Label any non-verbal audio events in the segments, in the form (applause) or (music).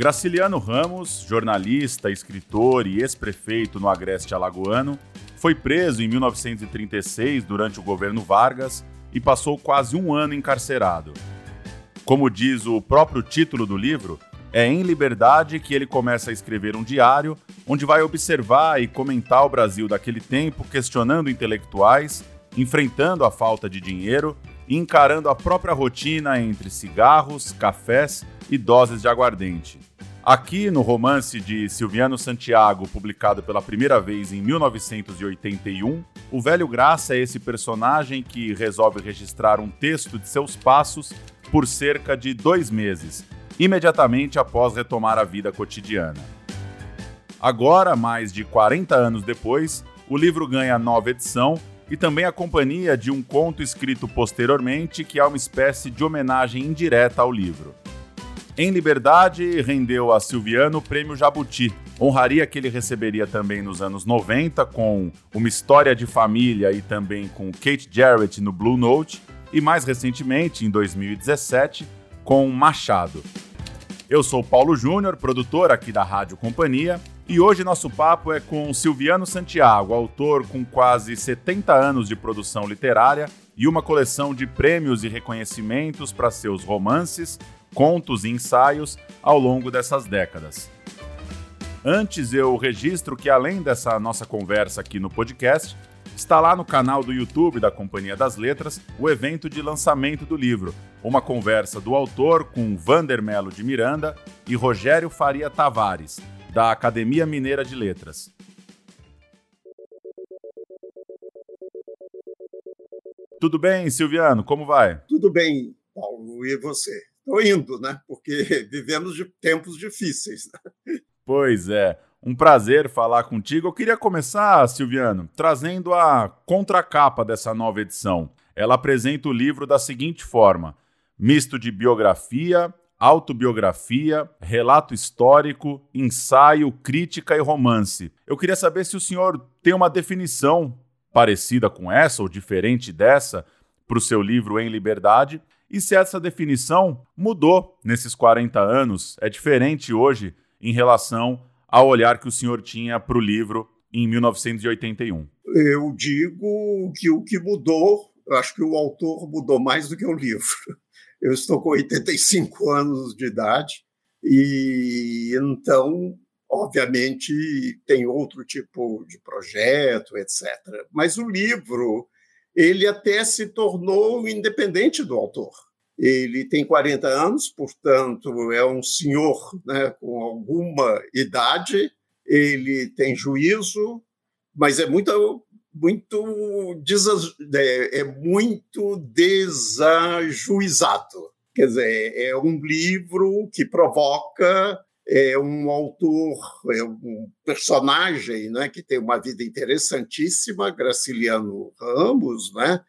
Graciliano Ramos, jornalista, escritor e ex-prefeito no Agreste Alagoano, foi preso em 1936 durante o governo Vargas e passou quase um ano encarcerado. Como diz o próprio título do livro, é em liberdade que ele começa a escrever um diário onde vai observar e comentar o Brasil daquele tempo, questionando intelectuais, enfrentando a falta de dinheiro encarando a própria rotina entre cigarros, cafés e doses de aguardente. Aqui no romance de Silviano Santiago, publicado pela primeira vez em 1981, o velho Graça é esse personagem que resolve registrar um texto de seus passos por cerca de dois meses, imediatamente após retomar a vida cotidiana. Agora, mais de 40 anos depois, o livro ganha nova edição e também a companhia de um conto escrito posteriormente que é uma espécie de homenagem indireta ao livro. Em Liberdade, rendeu a Silviano o prêmio Jabuti, honraria que ele receberia também nos anos 90 com Uma História de Família e também com Kate Jarrett no Blue Note, e mais recentemente, em 2017, com Machado. Eu sou Paulo Júnior, produtor aqui da Rádio Companhia, e hoje nosso papo é com Silviano Santiago, autor com quase 70 anos de produção literária e uma coleção de prêmios e reconhecimentos para seus romances, contos e ensaios ao longo dessas décadas. Antes, eu registro que, além dessa nossa conversa aqui no podcast, está lá no canal do YouTube da Companhia das Letras o evento de lançamento do livro, uma conversa do autor com Vander Melo de Miranda e Rogério Faria Tavares, da Academia Mineira de Letras. Tudo bem, Silviano? Como vai? Tudo bem, Paulo. E você? Estou indo, né? Porque (laughs) vivemos de tempos difíceis. Né? Pois é. Um prazer falar contigo. Eu queria começar, Silviano, trazendo a contracapa dessa nova edição. Ela apresenta o livro da seguinte forma: misto de biografia, autobiografia, relato histórico, ensaio, crítica e romance. Eu queria saber se o senhor tem uma definição parecida com essa ou diferente dessa para o seu livro Em Liberdade e se essa definição mudou nesses 40 anos, é diferente hoje em relação ao olhar que o senhor tinha para o livro em 1981. Eu digo que o que mudou, eu acho que o autor mudou mais do que o livro. Eu estou com 85 anos de idade e então, obviamente, tem outro tipo de projeto, etc. Mas o livro ele até se tornou independente do autor. Ele tem 40 anos, portanto, é um senhor né, com alguma idade, ele tem juízo, mas é muito muito é, é muito desajuizado. Quer dizer, é um livro que provoca é um autor, é um personagem né, que tem uma vida interessantíssima, Graciliano Ramos, né?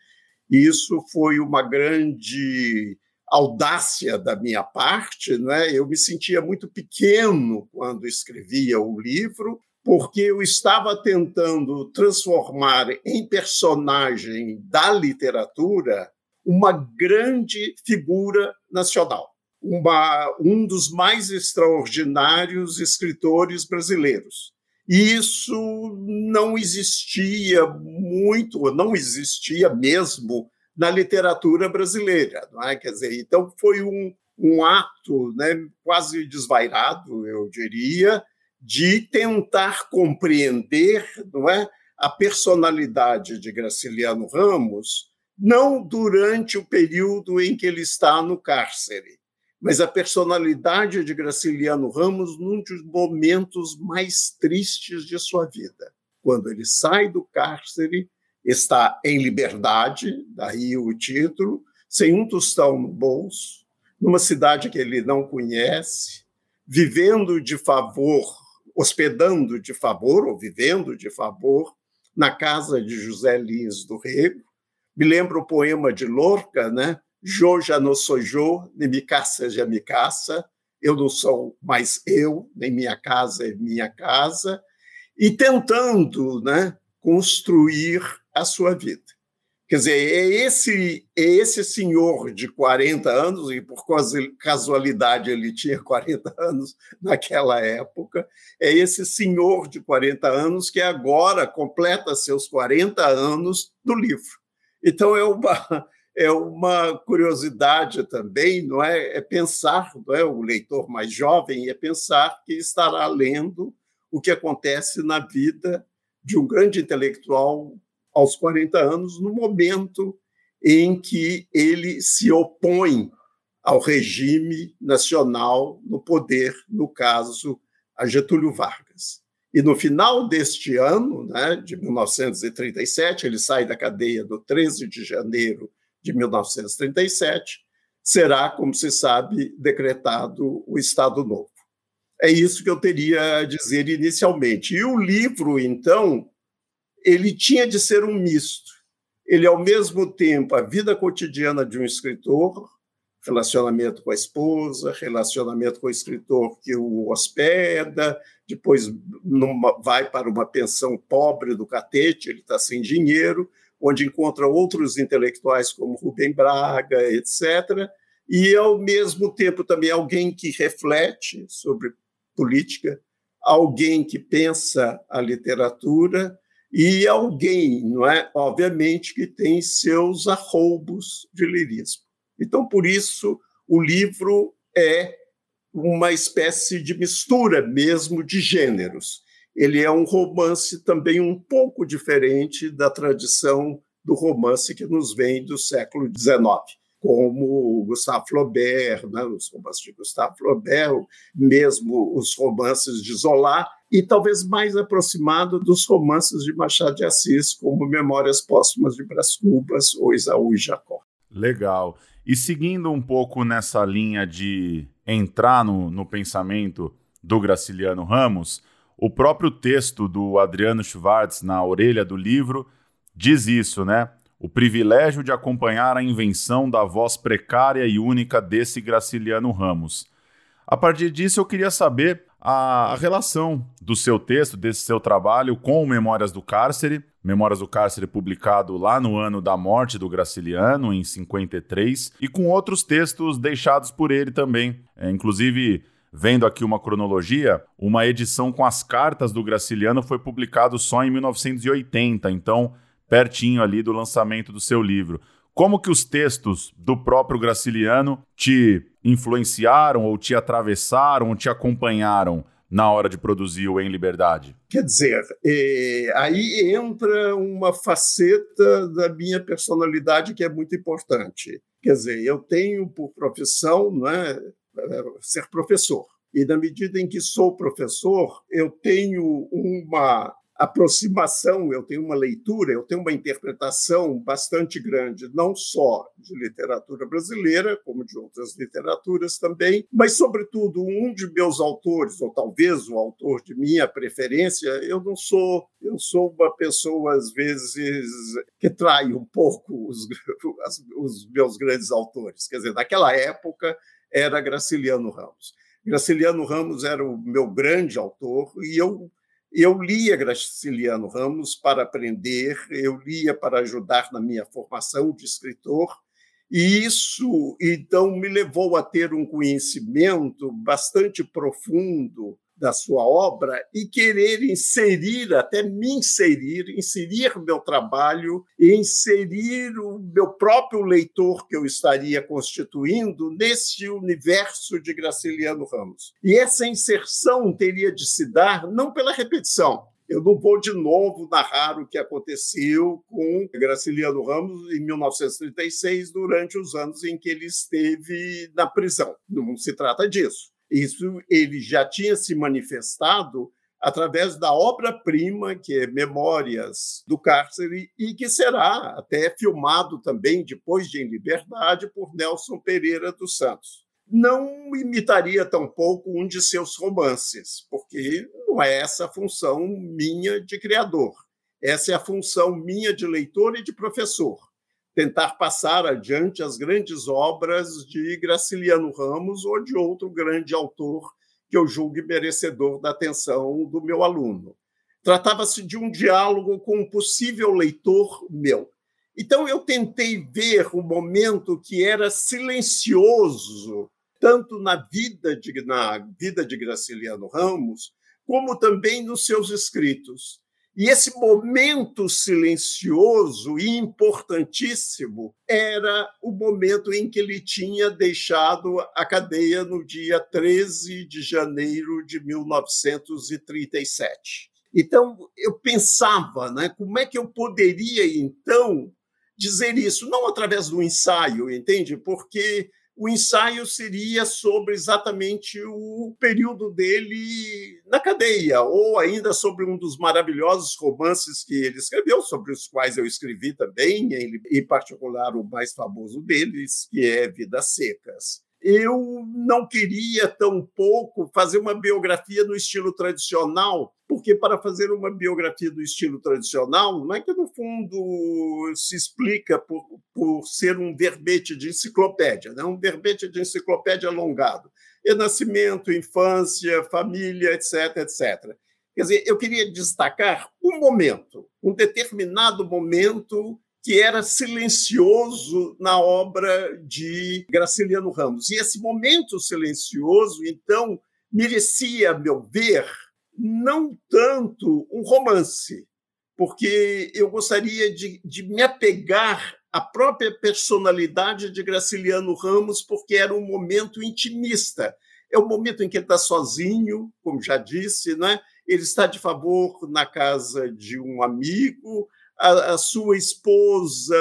Isso foi uma grande audácia da minha parte, né? Eu me sentia muito pequeno quando escrevia o livro, porque eu estava tentando transformar em personagem da literatura uma grande figura nacional uma, um dos mais extraordinários escritores brasileiros. Isso não existia muito, não existia mesmo na literatura brasileira. Não é? Quer dizer, então foi um, um ato né, quase desvairado, eu diria, de tentar compreender não é, a personalidade de Graciliano Ramos, não durante o período em que ele está no cárcere, mas a personalidade de Graciliano Ramos num dos momentos mais tristes de sua vida. Quando ele sai do cárcere, está em liberdade, daí o título, sem um tostão no bolso, numa cidade que ele não conhece, vivendo de favor, hospedando de favor, ou vivendo de favor, na casa de José Lins do Rego. Me lembra o poema de Lorca, né? Jo já não sou Jo, nem minha casa já me caça, eu não sou mais eu, nem minha casa é minha casa, e tentando né, construir a sua vida. Quer dizer, é esse, é esse senhor de 40 anos, e por casualidade ele tinha (laughs) 40 anos naquela época, é esse senhor de 40 anos que agora completa seus 40 anos do livro. Então, é uma, é uma curiosidade também, não é? É pensar, não é? O leitor mais jovem é pensar que estará lendo o que acontece na vida de um grande intelectual aos 40 anos, no momento em que ele se opõe ao regime nacional no poder, no caso, a Getúlio Vargas. E no final deste ano, né, de 1937, ele sai da cadeia do 13 de janeiro de 1937, será, como se sabe, decretado o Estado Novo. É isso que eu teria a dizer inicialmente. E o livro, então, ele tinha de ser um misto. Ele, ao mesmo tempo, a vida cotidiana de um escritor, relacionamento com a esposa, relacionamento com o escritor que o hospeda, depois numa, vai para uma pensão pobre do Catete, ele está sem dinheiro, onde encontra outros intelectuais como Rubem Braga, etc. E, ao mesmo tempo, também alguém que reflete sobre política, alguém que pensa a literatura e alguém, não é? Obviamente que tem seus arroubos de lirismo. Então, por isso, o livro é uma espécie de mistura mesmo de gêneros. Ele é um romance também um pouco diferente da tradição do romance que nos vem do século XIX, como Gustave Flaubert, né? os romances de Gustave Flaubert, mesmo os romances de Zola, e talvez mais aproximado dos romances de Machado de Assis, como Memórias Póstumas de Brás Cubas ou Isaú e Jacó. Legal. E seguindo um pouco nessa linha de entrar no, no pensamento do Graciliano Ramos, o próprio texto do Adriano Schwartz na orelha do livro diz isso, né? O privilégio de acompanhar a invenção da voz precária e única desse Graciliano Ramos. A partir disso, eu queria saber a, relação do seu texto, desse seu trabalho com Memórias do Cárcere. Memórias do Cárcere publicado lá no ano da morte do Graciliano, em 53, e com outros textos deixados por ele também. É, inclusive, vendo aqui uma cronologia, uma edição com as cartas do Graciliano foi publicado só em 1980, então pertinho ali do lançamento do seu livro. Como que os textos do próprio Graciliano te influenciaram ou te atravessaram ou te acompanharam na hora de produzir o Em Liberdade? Quer dizer, é, aí entra uma faceta da minha personalidade que é muito importante. Quer dizer, eu tenho por profissão não é, ser professor. E na medida em que sou professor, eu tenho uma aproximação, eu tenho uma leitura, eu tenho uma interpretação bastante grande, não só de literatura brasileira, como de outras literaturas também, mas, sobretudo, um de meus autores, ou talvez o autor de minha preferência, eu não sou, eu sou uma pessoa, às vezes, que trai um pouco os, (laughs) os meus grandes autores. Quer dizer, naquela época era Graciliano Ramos. Graciliano Ramos era o meu grande autor e eu eu lia Graciliano Ramos para aprender, eu lia para ajudar na minha formação de escritor, e isso então me levou a ter um conhecimento bastante profundo da sua obra e querer inserir, até me inserir, inserir meu trabalho inserir o meu próprio leitor que eu estaria constituindo nesse universo de Graciliano Ramos. E essa inserção teria de se dar não pela repetição, eu não vou de novo narrar o que aconteceu com Graciliano Ramos em 1936, durante os anos em que ele esteve na prisão. Não se trata disso. Isso ele já tinha se manifestado através da obra-prima, que é Memórias do Cárcere, e que será até filmado também, depois de Em Liberdade, por Nelson Pereira dos Santos. Não imitaria tampouco um de seus romances, porque não é essa a função minha de criador. Essa é a função minha de leitor e de professor tentar passar adiante as grandes obras de Graciliano Ramos ou de outro grande autor que eu julgue merecedor da atenção do meu aluno. Tratava-se de um diálogo com um possível leitor meu. Então, eu tentei ver o momento que era silencioso, tanto na vida de, na vida de Graciliano Ramos, como também nos seus escritos. E esse momento silencioso e importantíssimo era o momento em que ele tinha deixado a cadeia no dia 13 de janeiro de 1937. Então, eu pensava, né, como é que eu poderia, então, dizer isso? Não através do ensaio, entende? Porque o ensaio seria sobre exatamente o período dele na cadeia, ou ainda sobre um dos maravilhosos romances que ele escreveu, sobre os quais eu escrevi também, em particular o mais famoso deles, que é Vidas Secas eu não queria tão pouco fazer uma biografia no estilo tradicional, porque para fazer uma biografia do estilo tradicional, não é que no fundo se explica por, por ser um verbete de enciclopédia, né? um verbete de enciclopédia alongado. É nascimento, infância, família, etc, etc. Quer dizer, eu queria destacar um momento, um determinado momento que era silencioso na obra de Graciliano Ramos. E esse momento silencioso, então, merecia, a meu ver, não tanto um romance, porque eu gostaria de, de me apegar à própria personalidade de Graciliano Ramos, porque era um momento intimista. É o momento em que ele está sozinho, como já disse, né? ele está de favor na casa de um amigo, a, a, sua esposa,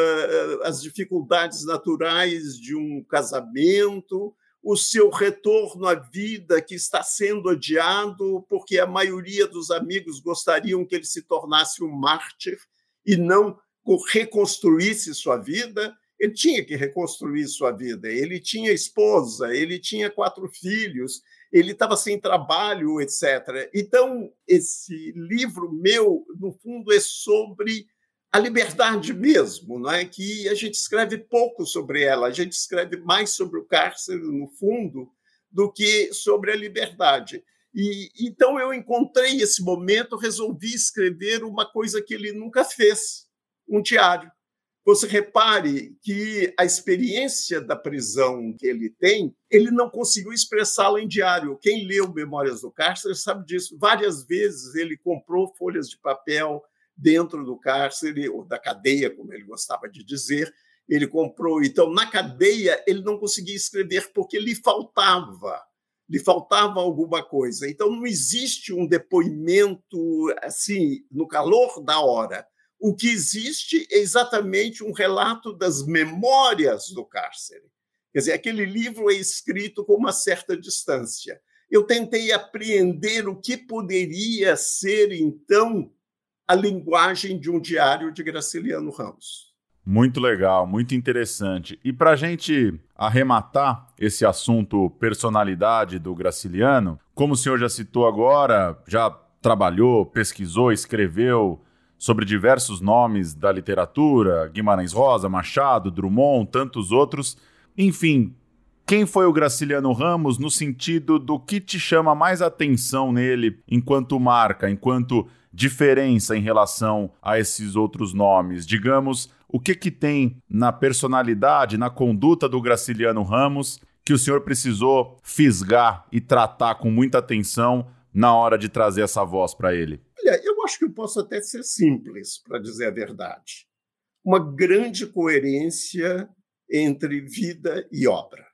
as dificuldades naturais de um casamento, o seu retorno à vida que está sendo adiado, porque a maioria dos amigos gostariam que ele se tornasse um mártir e não reconstruísse sua vida. Ele tinha que reconstruir sua vida. Ele tinha esposa, ele tinha quatro filhos, ele estava sem trabalho, etc. Então, esse livro meu, no fundo, é sobre a liberdade mesmo, não é? Que a gente escreve pouco sobre ela, a gente escreve mais sobre o cárcere no fundo do que sobre a liberdade. E então eu encontrei esse momento, resolvi escrever uma coisa que ele nunca fez, um diário. Você repare que a experiência da prisão que ele tem, ele não conseguiu expressá-la em diário. Quem leu Memórias do Cárcere sabe disso. Várias vezes ele comprou folhas de papel, dentro do cárcere, ou da cadeia, como ele gostava de dizer. Ele comprou. Então, na cadeia, ele não conseguia escrever porque lhe faltava. Lhe faltava alguma coisa. Então, não existe um depoimento assim, no calor da hora. O que existe é exatamente um relato das memórias do cárcere. Quer dizer, aquele livro é escrito com uma certa distância. Eu tentei apreender o que poderia ser, então, a linguagem de um diário de Graciliano Ramos. Muito legal, muito interessante. E para a gente arrematar esse assunto personalidade do Graciliano, como o senhor já citou agora, já trabalhou, pesquisou, escreveu sobre diversos nomes da literatura, Guimarães Rosa, Machado, Drummond, tantos outros. Enfim, quem foi o Graciliano Ramos no sentido do que te chama mais atenção nele enquanto marca, enquanto diferença em relação a esses outros nomes? Digamos, o que, que tem na personalidade, na conduta do Graciliano Ramos que o senhor precisou fisgar e tratar com muita atenção na hora de trazer essa voz para ele? Olha, eu acho que eu posso até ser simples, para dizer a verdade. Uma grande coerência entre vida e obra.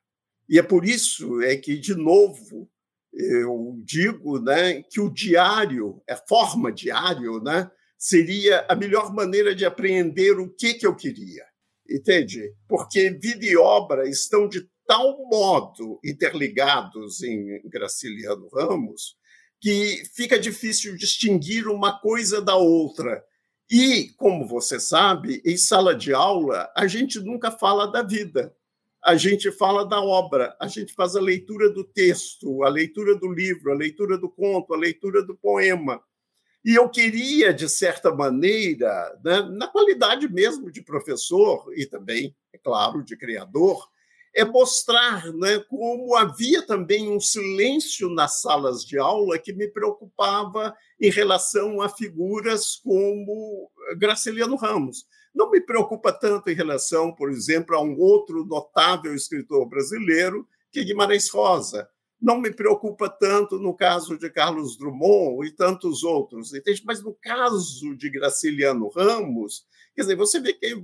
E é por isso é que, de novo, eu digo né, que o diário, a forma diário, né, seria a melhor maneira de apreender o que, que eu queria. Entende? Porque vida e obra estão de tal modo interligados em Graciliano Ramos que fica difícil distinguir uma coisa da outra. E, como você sabe, em sala de aula, a gente nunca fala da vida a gente fala da obra, a gente faz a leitura do texto, a leitura do livro, a leitura do conto, a leitura do poema. E eu queria, de certa maneira, né, na qualidade mesmo de professor e também, é claro, de criador, é mostrar né, como havia também um silêncio nas salas de aula que me preocupava em relação a figuras como Graciliano Ramos. Não me preocupa tanto em relação, por exemplo, a um outro notável escritor brasileiro, que é Guimarães Rosa. Não me preocupa tanto no caso de Carlos Drummond e tantos outros, entende? Mas no caso de Graciliano Ramos, quer dizer, você vê que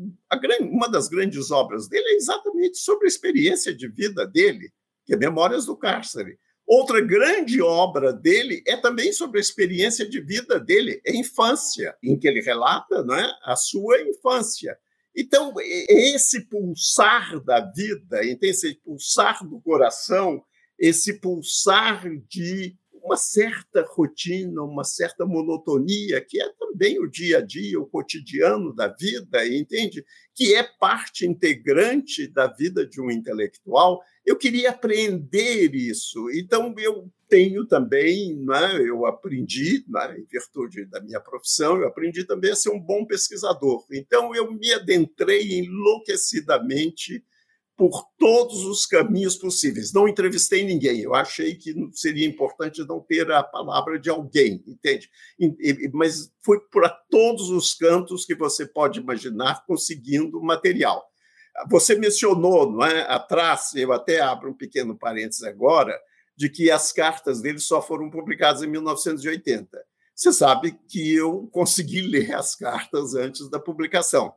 uma das grandes obras dele é exatamente sobre a experiência de vida dele, que é Memórias do Cárcere. Outra grande obra dele é também sobre a experiência de vida dele, a infância, em que ele relata não é, a sua infância. Então, esse pulsar da vida, esse pulsar do coração, esse pulsar de uma certa rotina, uma certa monotonia, que é também o dia a dia, o cotidiano da vida, entende? Que é parte integrante da vida de um intelectual. Eu queria aprender isso. Então, eu tenho também, né, eu aprendi, né, em virtude da minha profissão, eu aprendi também a ser um bom pesquisador. Então, eu me adentrei enlouquecidamente por todos os caminhos possíveis. Não entrevistei ninguém. Eu achei que seria importante não ter a palavra de alguém, entende? Mas fui por todos os cantos que você pode imaginar conseguindo material. Você mencionou, não é, atrás, eu até abro um pequeno parênteses agora, de que as cartas dele só foram publicadas em 1980. Você sabe que eu consegui (laughs) ler as cartas antes da publicação.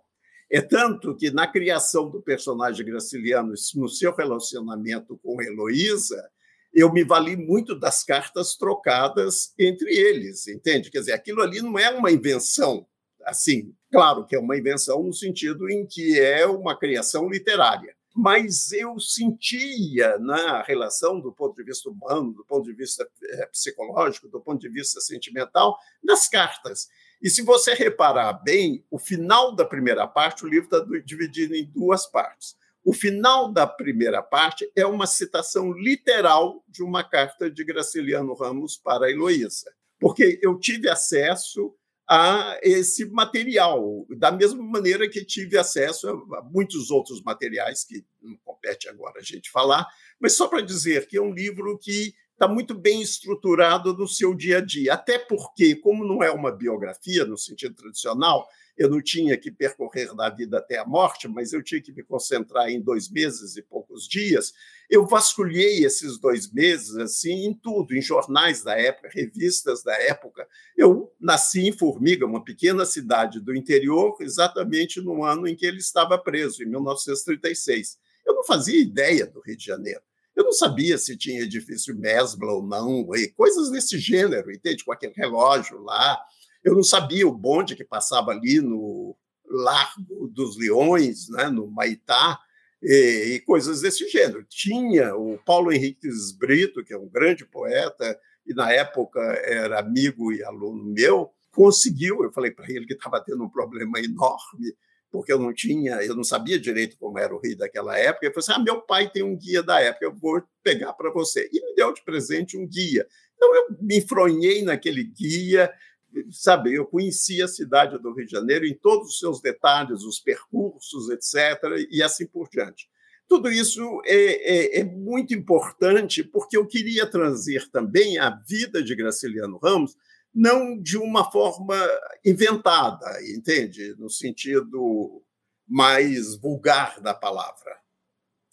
É tanto que na criação do personagem Graciliano, no seu relacionamento com Heloísa, eu me vali muito das cartas trocadas entre eles, entende? Quer dizer, aquilo ali não é uma invenção, assim, claro que é uma invenção no sentido em que é uma criação literária, mas eu sentia na relação do ponto de vista humano, do ponto de vista eh, psicológico, do ponto de vista sentimental, nas cartas. E se você reparar bem, o final da primeira parte, o livro está dividido em duas partes. O final da primeira parte é uma citação literal de uma carta de Graciliano Ramos para a Heloísa, porque eu tive acesso a esse material, da mesma maneira que tive acesso a muitos outros materiais que não compete agora a gente falar, mas só para dizer que é um livro que está muito bem estruturado no seu dia a dia. Até porque, como não é uma biografia no sentido tradicional, eu não tinha que percorrer da vida até a morte, mas eu tinha que me concentrar em dois meses e poucos dias. Eu vasculhei esses dois meses assim em tudo, em jornais da época, revistas da época. Eu nasci em Formiga, uma pequena cidade do interior, exatamente no ano em que ele estava preso, em 1936. Eu não fazia ideia do Rio de Janeiro. Eu não sabia se tinha edifício Mesbla ou não, e coisas desse gênero, entende? Com aquele relógio lá. Eu não sabia o bonde que passava ali no Largo dos Leões, né, no Maitá, e, e coisas desse gênero. Tinha o Paulo Henriques Brito, que é um grande poeta, e na época era amigo e aluno meu, conseguiu, eu falei para ele que estava tendo um problema enorme porque eu não tinha, eu não sabia direito como era o Rio daquela época. Ele falou assim: ah, meu pai tem um guia da época, eu vou pegar para você. E me deu de presente um guia. Então eu me enfronhei naquele guia, sabe? Eu conheci a cidade do Rio de Janeiro em todos os seus detalhes, os percursos, etc., e assim por diante. Tudo isso é, é, é, muito importante porque eu queria trazer também a vida de Graciliano Ramos não de uma forma inventada, entende? No sentido mais vulgar da palavra.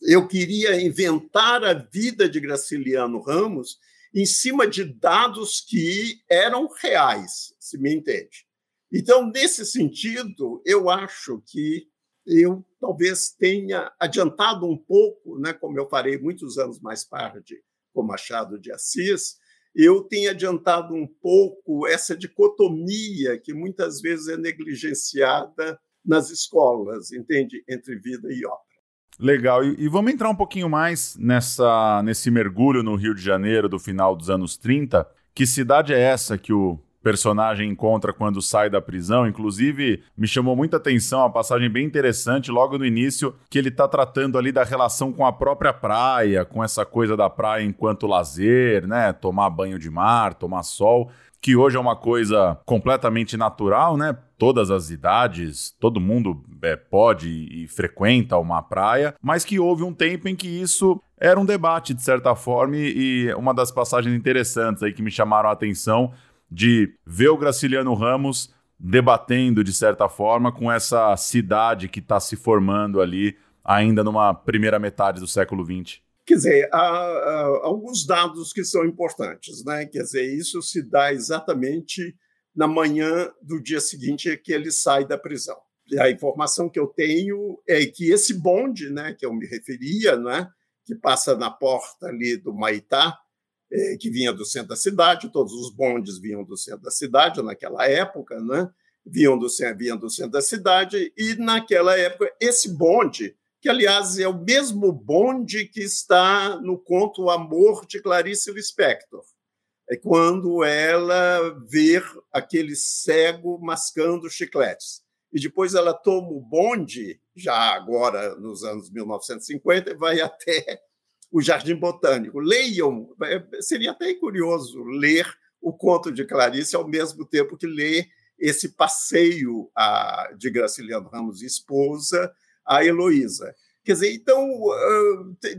Eu queria inventar a vida de Graciliano Ramos em cima de dados que eram reais, se me entende. Então, nesse sentido, eu acho que eu talvez tenha adiantado um pouco, né, como eu farei muitos anos mais tarde com Machado de Assis, eu tenho adiantado um pouco essa dicotomia que muitas vezes é negligenciada nas escolas, entende? Entre vida e obra. Legal. E, e, vamos entrar um pouquinho mais nessa, nesse mergulho no Rio de Janeiro do final dos anos 30. Que cidade é essa que o personagem encontra quando sai da prisão. Inclusive, me chamou muita atenção uma passagem bem interessante logo no início, que ele está tratando ali da relação com a própria praia, com essa coisa da praia enquanto lazer, né? Tomar banho de mar, tomar sol que hoje é uma coisa completamente natural, né? Todas as idades, todo mundo é, pode e frequenta uma praia, mas que houve um tempo em que isso era um debate, de certa forma, e uma das passagens interessantes aí que me chamaram a atenção de ver o Graciliano Ramos debatendo, de certa forma, com essa cidade que está se formando ali ainda numa primeira metade do século XX? Quer dizer, há, há, alguns dados que são importantes, né? Quer dizer, isso se dá exatamente na manhã do dia seguinte que ele sai da prisão. E a informação que eu tenho é que esse bonde, né, que eu me referia, né, que passa na porta ali do Maitá, que vinha do centro da cidade, todos os bondes vinham do centro da cidade naquela época, né? vinham, do, vinham do centro da cidade, e naquela época, esse bonde, que aliás é o mesmo bonde que está no conto O Amor de Clarice Lispector, é quando ela vê aquele cego mascando chicletes. E depois ela toma o bonde, já agora nos anos 1950, e vai (laughs) até o Jardim Botânico. Leiam, é, seria até curioso ler o conto de Clarice ao mesmo tempo que ler esse passeio a, de Graciliano Ramos e esposa a Heloísa. Quer dizer, então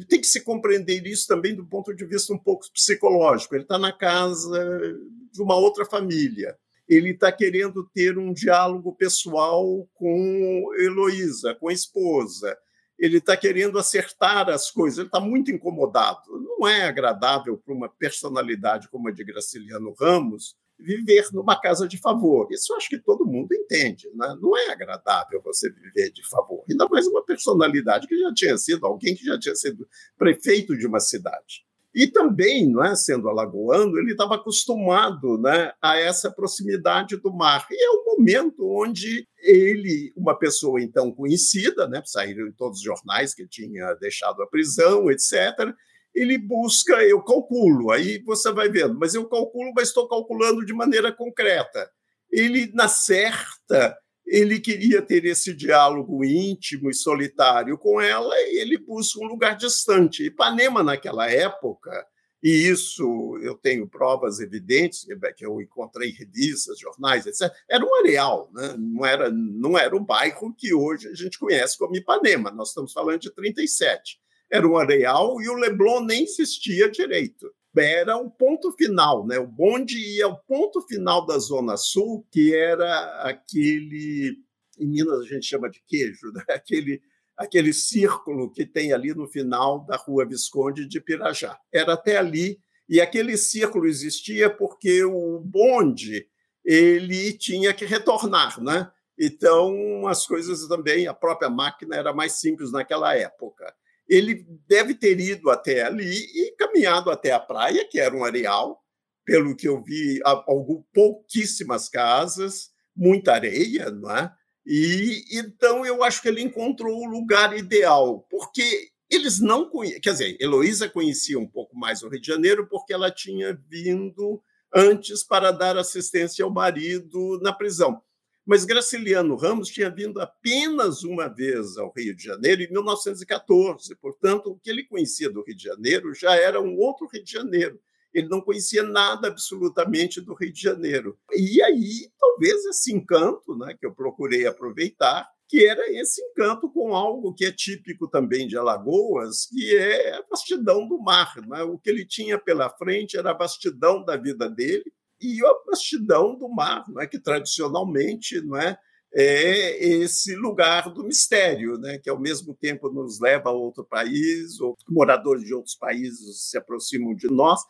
tem que se compreender isso também do ponto de vista um pouco psicológico. Ele está na casa de uma outra família. Ele está querendo ter um diálogo pessoal com Heloísa, com a esposa ele está querendo acertar as coisas, ele está muito incomodado. Não é agradável para uma personalidade como a de Graciliano Ramos viver numa casa de favor. Isso acho que todo mundo entende. Né? Não é agradável você viver de favor, ainda mais uma personalidade que já tinha sido alguém que já tinha sido prefeito de uma cidade. E também, não é, sendo alagoano, ele estava acostumado né, a essa proximidade do mar. E é um momento onde ele, uma pessoa então conhecida, né, saíram em todos os jornais que tinha deixado a prisão, etc., ele busca, eu calculo, aí você vai vendo, mas eu calculo, mas estou calculando de maneira concreta. Ele, na certa, ele queria ter esse diálogo íntimo e solitário com ela e ele busca um lugar distante. Ipanema, naquela época, e isso eu tenho provas evidentes, que eu encontrei em revistas, jornais, etc., era um areal, né? não, era, não era um bairro que hoje a gente conhece como Ipanema, nós estamos falando de 37. Era um areal e o Leblon nem existia direito era o ponto final, né? O bonde ia ao ponto final da Zona Sul, que era aquele. Em Minas a gente chama de queijo, né? (laughs) aquele, aquele círculo que tem ali no final da Rua Visconde de Pirajá. Era até ali, e aquele círculo existia porque o bonde ele tinha que retornar, né? Então, as coisas também, a própria máquina era mais simples naquela época ele deve ter ido até ali e caminhado até a praia, que era um areal, pelo que eu vi, algum, pouquíssimas casas, muita areia, não é? E então eu acho que ele encontrou o lugar ideal, porque eles não conheciam, quer dizer, Heloísa conhecia um pouco mais o Rio de Janeiro porque ela tinha vindo antes para dar assistência ao marido na prisão. Mas Graciliano Ramos tinha vindo apenas uma vez ao Rio de Janeiro em 1914, portanto, o que ele conhecia do Rio de Janeiro já era um outro Rio de Janeiro. Ele não conhecia nada absolutamente do Rio de Janeiro. E aí, talvez esse encanto, né, que eu procurei aproveitar, que era esse encanto com algo que é típico também de Alagoas, que é a vastidão do mar. Né? O que ele tinha pela frente era a vastidão da vida dele, e a vastidão do mar, não é que tradicionalmente não é, é esse lugar do mistério, né, que ao mesmo tempo nos leva a outro país, ou moradores de outros países se aproximam de nós,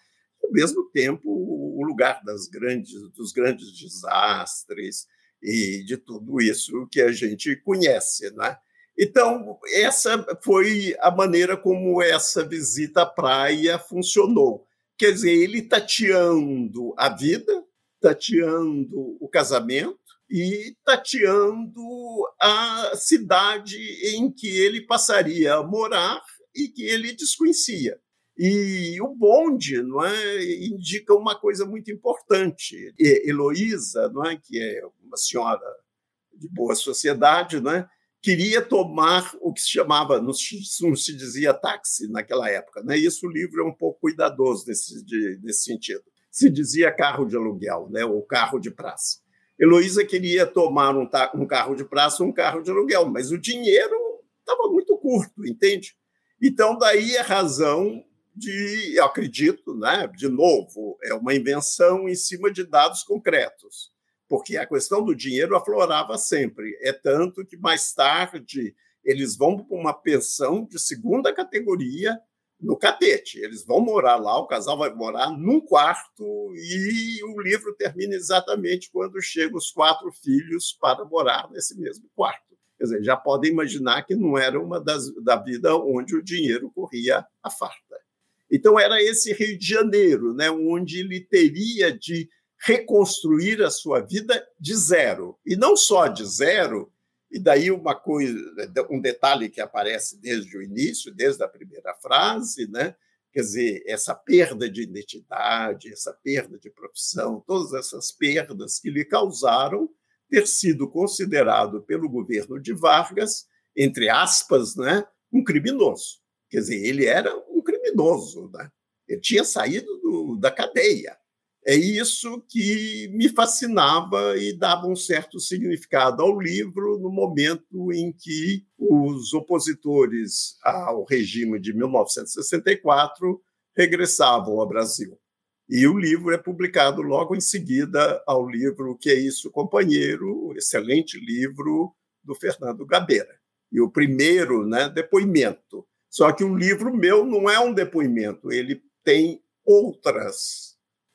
ao mesmo tempo o lugar das grandes, dos grandes desastres e de tudo isso que a gente conhece, né? Então, essa foi a maneira como essa visita à praia funcionou. Quer dizer, ele tateando a vida, tateando o casamento e tateando a cidade em que ele passaria a morar e que ele desconhecia. E o bonde não é, indica uma coisa muito importante. Heloísa, não é, que é uma senhora de boa sociedade, não é, queria tomar o que se chamava, não se dizia táxi naquela época. Né? Isso o livro é um pouco cuidadoso nesse, de, nesse sentido. Se dizia carro de aluguel, né? ou carro de praça. Heloísa queria tomar um, um carro de praça um carro de aluguel, mas o dinheiro estava muito curto, entende? Então, daí a razão de, acredito, né? de novo, é uma invenção em cima de dados concretos porque a questão do dinheiro aflorava sempre. É tanto que mais tarde eles vão para uma pensão de segunda categoria no Catete. Eles vão morar lá, o casal vai morar num quarto e o livro termina exatamente quando chegam os quatro filhos para morar nesse mesmo quarto. Quer dizer, já podem imaginar que não era uma das da vida onde o dinheiro corria a farta. Então era esse Rio de Janeiro, né, onde ele teria de reconstruir a sua vida de zero. E não só de zero, e daí uma coisa, um detalhe que aparece desde o início, desde a primeira frase, né? Quer dizer, essa perda de identidade, essa perda de profissão, todas essas perdas que lhe causaram ter sido considerado pelo governo de Vargas, entre aspas, né, um criminoso. Quer dizer, ele era um criminoso, né? Ele tinha saído do, da cadeia. É isso que me fascinava e dava um certo significado ao livro no momento em que os opositores ao regime de 1964 regressavam ao Brasil. E o livro é publicado logo em seguida ao livro Que é Isso, Companheiro, excelente livro do Fernando Gabeira. E o primeiro, né, depoimento. Só que o livro meu não é um depoimento, ele tem outras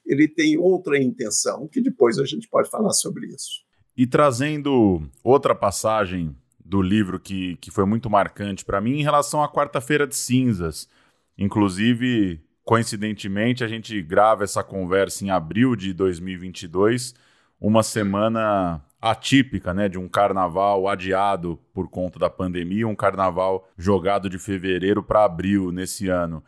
ele tem outra intenção, que depois a gente pode falar sobre isso. E trazendo outra passagem do livro que, que foi muito marcante para mim em relação à Quarta-feira de Cinzas. Inclusive, coincidentemente, a gente grava essa conversa em abril de 2022, uma semana atípica, né, de um carnaval adiado por conta da pandemia, um carnaval jogado de fevereiro para abril nesse ano.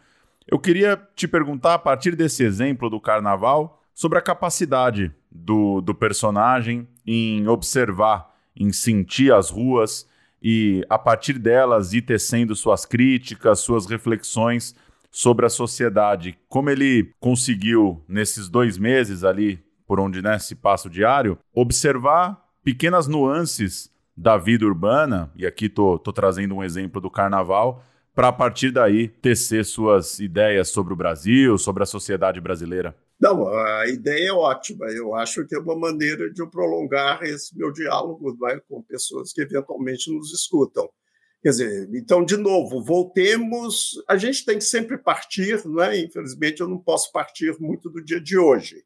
Eu queria te perguntar, a partir desse exemplo do carnaval, sobre a capacidade do, do personagem em observar, em sentir as ruas e, a partir delas, ir tecendo suas críticas, suas reflexões sobre a sociedade. Como ele conseguiu, nesses dois meses ali, por onde né, se passa o diário, observar pequenas nuances da vida urbana, e aqui estou trazendo um exemplo do carnaval, para a partir daí tecer suas ideias sobre o Brasil, sobre a sociedade brasileira? Não, a ideia é ótima. Eu acho que é uma maneira de eu prolongar esse meu diálogo vai, com pessoas que eventualmente nos escutam. Quer dizer, então, de novo, voltemos. A gente tem que sempre partir, não é? Infelizmente, eu não posso partir muito do dia de hoje,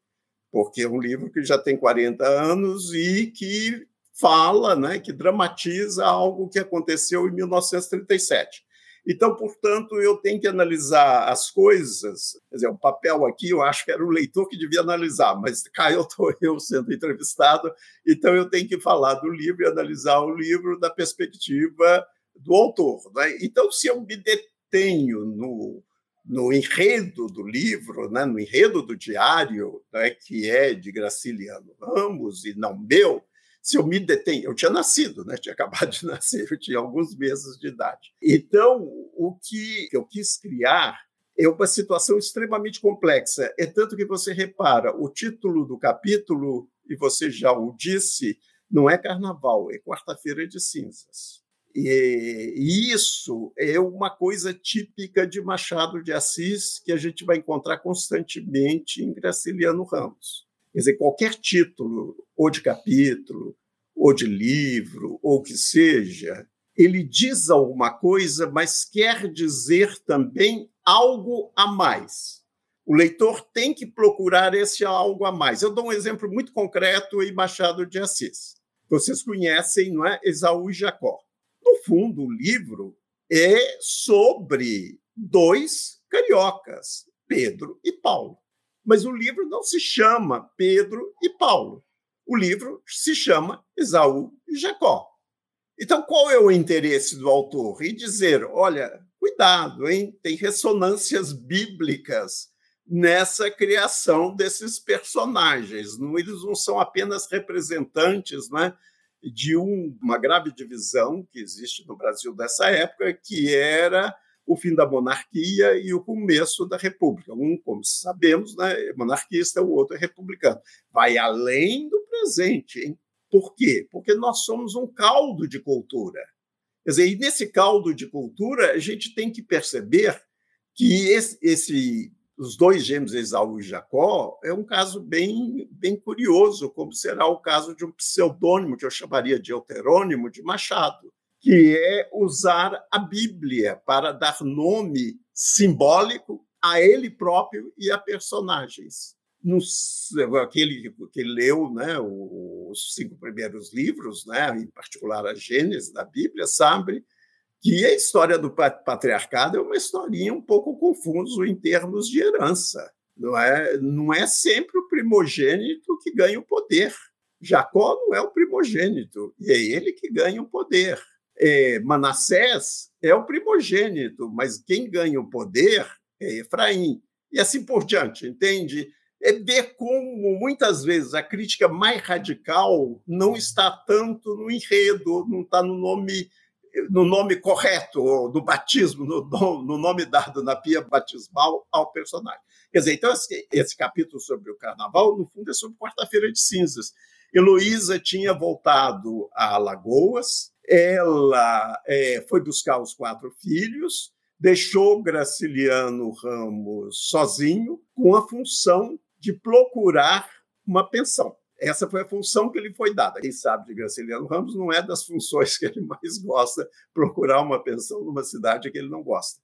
porque é um livro que já tem 40 anos e que fala, né, que dramatiza algo que aconteceu em 1937. Então, portanto, eu tenho que analisar as coisas. Quer dizer, o papel aqui eu acho que era o leitor que devia analisar, mas cá eu estou (laughs) eu sendo entrevistado, então eu tenho que falar do livro e analisar o livro da perspectiva do autor. Né? Então, se eu me detenho no, no enredo do livro, né, no enredo do diário, né, que é de Graciliano Ramos e não meu, se eu me detenho, eu tinha nascido, né? tinha acabado de (laughs) nascer, eu tinha alguns meses de idade. Então, o que eu quis criar é uma situação extremamente complexa. É tanto que você repara, o título do capítulo, e você já o disse, não é carnaval, é quarta-feira de cinzas. E isso é uma coisa típica de Machado de Assis que a gente vai encontrar constantemente em Graciliano Ramos. Quer dizer, qualquer título, ou de capítulo, ou de livro, ou que seja, ele diz alguma coisa, mas quer dizer também algo a mais. O leitor tem que procurar esse algo a mais. Eu dou um exemplo muito concreto em Machado de Assis. Vocês conhecem, não é? Esaú e Jacó. No fundo, o livro é sobre dois cariocas, Pedro e Paulo. Mas o livro não se chama Pedro e Paulo. O livro se chama Esaú e Jacó. Então, qual é o interesse do autor? E dizer, olha, cuidado, hein? tem ressonâncias bíblicas nessa criação desses personagens. Eles não são apenas representantes né, de um, uma grave divisão que existe no Brasil dessa época, que era o fim da monarquia e o começo da república. Um, como sabemos, né, é monarquista, o outro é republicano. Vai além do presente. Hein? Por quê? Porque nós somos um caldo de cultura. Quer dizer, e nesse caldo de cultura, a gente tem que perceber que esse, esse os dois gêmeos Esaú e Jacó é um caso bem, bem curioso, como será o caso de um pseudônimo que eu chamaria de heterônimo de Machado, que é usar a Bíblia para dar nome simbólico a ele próprio e a personagens. Nos, aquele que leu né, os cinco primeiros livros, né, em particular a Gênesis da Bíblia, sabe que a história do patriarcado é uma historinha um pouco confusa em termos de herança. Não é, não é sempre o primogênito que ganha o poder. Jacó não é o primogênito, e é ele que ganha o poder. É, Manassés é o primogênito, mas quem ganha o poder é Efraim. E assim por diante, entende? É ver como, muitas vezes, a crítica mais radical não está tanto no enredo, não está no nome no nome correto do batismo, no, no, nome dado na pia batismal ao personagem. Quer dizer, então esse, esse capítulo sobre o carnaval, no fundo, é sobre quarta-feira de cinzas. Heloísa tinha voltado a Alagoas, ela é, foi buscar os quatro filhos, deixou Graciliano Ramos sozinho, com a função de procurar uma pensão. Essa foi a função que lhe foi dada. Quem sabe de Graciliano Ramos não é das funções que ele mais gosta, procurar uma pensão numa cidade que ele não gosta.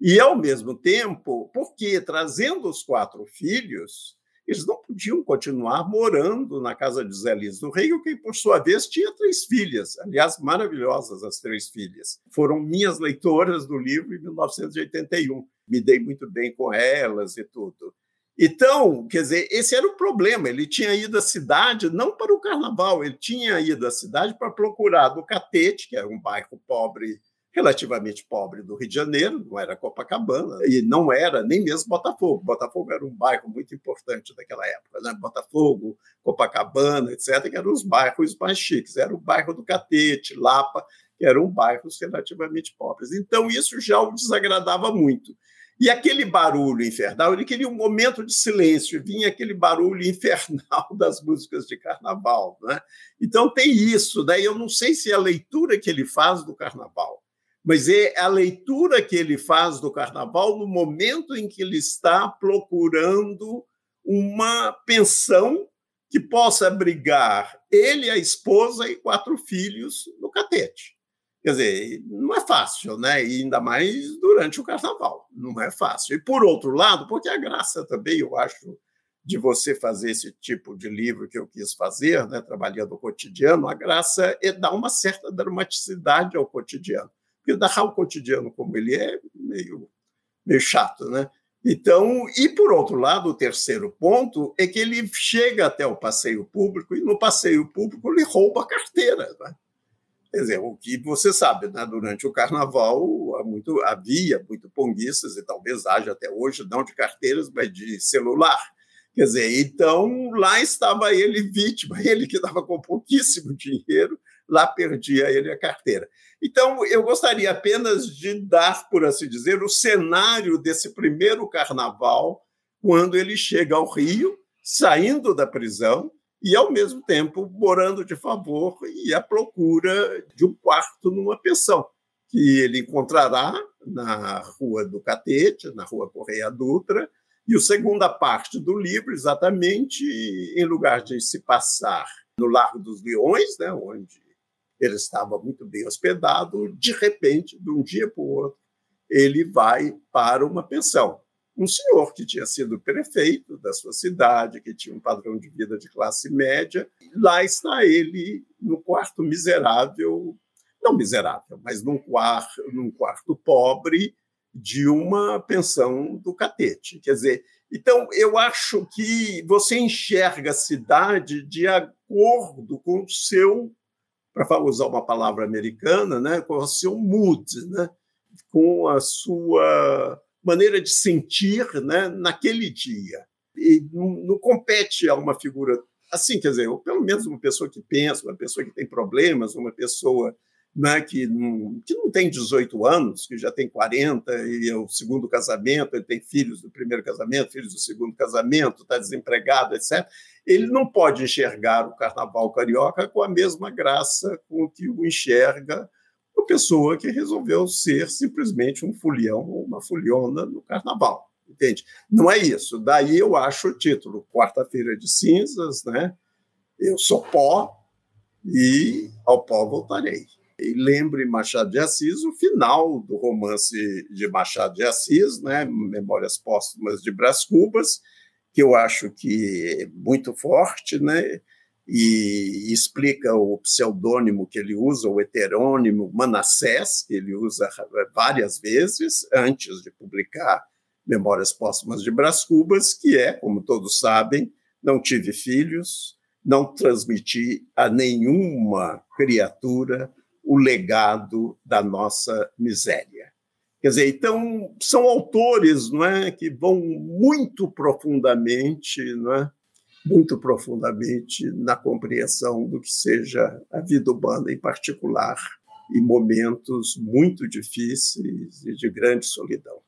E, ao mesmo tempo, porque trazendo os quatro filhos, eles não podiam continuar morando na casa de Zé Liz do Rei, que, por sua vez, tinha três filhas, aliás, maravilhosas as três filhas. Foram minhas leitoras do livro em 1981. Me dei muito bem com elas e tudo. Então, quer dizer, esse era o problema. Ele tinha ido à cidade não para o carnaval, ele tinha ido à cidade para procurar do Catete, que era um bairro pobre, relativamente pobre do Rio de Janeiro, não era Copacabana, e não era nem mesmo Botafogo. Botafogo era um bairro muito importante daquela época, né? Botafogo, Copacabana, etc., que eram os bairros mais chiques. Era o bairro do Catete, Lapa, que eram bairros relativamente pobres. Então, isso já o desagradava muito. E aquele barulho infernal, ele queria um momento de silêncio, vinha aquele barulho infernal (laughs) das músicas de carnaval. Né? Então tem isso. Daí eu não sei se é a leitura que ele faz do carnaval, mas é a leitura que ele faz do carnaval no momento em que ele está procurando uma pensão que possa abrigar ele, a esposa e quatro filhos no catete. Quer dizer, não é fácil, né? E ainda mais durante o carnaval, não é fácil. E por outro lado, porque a graça também, eu acho, de você fazer esse tipo de livro que eu quis fazer, né, trabalhando o cotidiano, a graça é dar uma certa dramaticidade ao cotidiano. Porque narrar o cotidiano como ele é meio, meio chato, né? Então, e por outro lado, o terceiro ponto é que ele chega até o passeio público e no passeio público ele rouba a carteira. Né? Quer dizer, o que você sabe, né? durante o carnaval muito, havia muito ponguistas, e talvez haja até hoje, não de carteiras, mas de celular. Quer dizer, então lá estava ele vítima, (laughs) ele que estava com pouquíssimo dinheiro, lá perdia ele a carteira. Então, eu gostaria apenas de dar, por assim dizer, o cenário desse primeiro carnaval, quando ele chega ao Rio, saindo da prisão, e, ao mesmo tempo, morando de favor e à procura de um quarto numa pensão, que ele encontrará na Rua do Catete, na Rua Correia Dutra, e a segunda parte do livro, exatamente em lugar de se passar no Largo dos Leões, né, onde ele estava muito bem hospedado, de repente, de um dia para o outro, ele vai para uma pensão um senhor que tinha sido prefeito da sua cidade, que tinha um padrão de vida de classe média. Lá está ele no quarto miserável, não miserável, mas num quarto, num quarto pobre de uma pensão do catete. Quer dizer, então eu acho que você enxerga a cidade de acordo com o seu, para usar uma palavra americana, né, com o seu mood, né, com a sua maneira de sentir né, naquele dia. E não, não, compete a uma figura assim, quer dizer, ou pelo menos uma pessoa que pensa, uma pessoa que tem problemas, uma pessoa né, que, não, que não tem 18 anos, que já tem 40 e é o segundo casamento, ele tem filhos do primeiro casamento, filhos do segundo casamento, está desempregado, etc. Ele não pode enxergar o carnaval carioca com a mesma graça com que o enxerga uma pessoa que resolveu ser simplesmente um fulião ou uma fuliona no carnaval. entende? Não é isso. Daí eu acho o título, Quarta-feira de Cinzas, né? Eu sou pó e ao pó voltarei. E lembre Machado de Assis o final do romance de Machado de Assis, né? Memórias Póstumas de Brás Cubas, que eu acho que é muito forte, né? e explica o pseudônimo que ele usa, o heterônimo Manassés, que ele usa várias vezes antes de publicar Memórias Póstumas de Brás Cubas, que é, como todos sabem, não tive filhos, não transmiti a nenhuma criatura o legado da nossa miséria. Quer dizer, então são autores, não é, que vão muito profundamente, não é, muito profundamente na compreensão do que seja a vida humana em particular, em momentos muito difíceis e de grande solidão.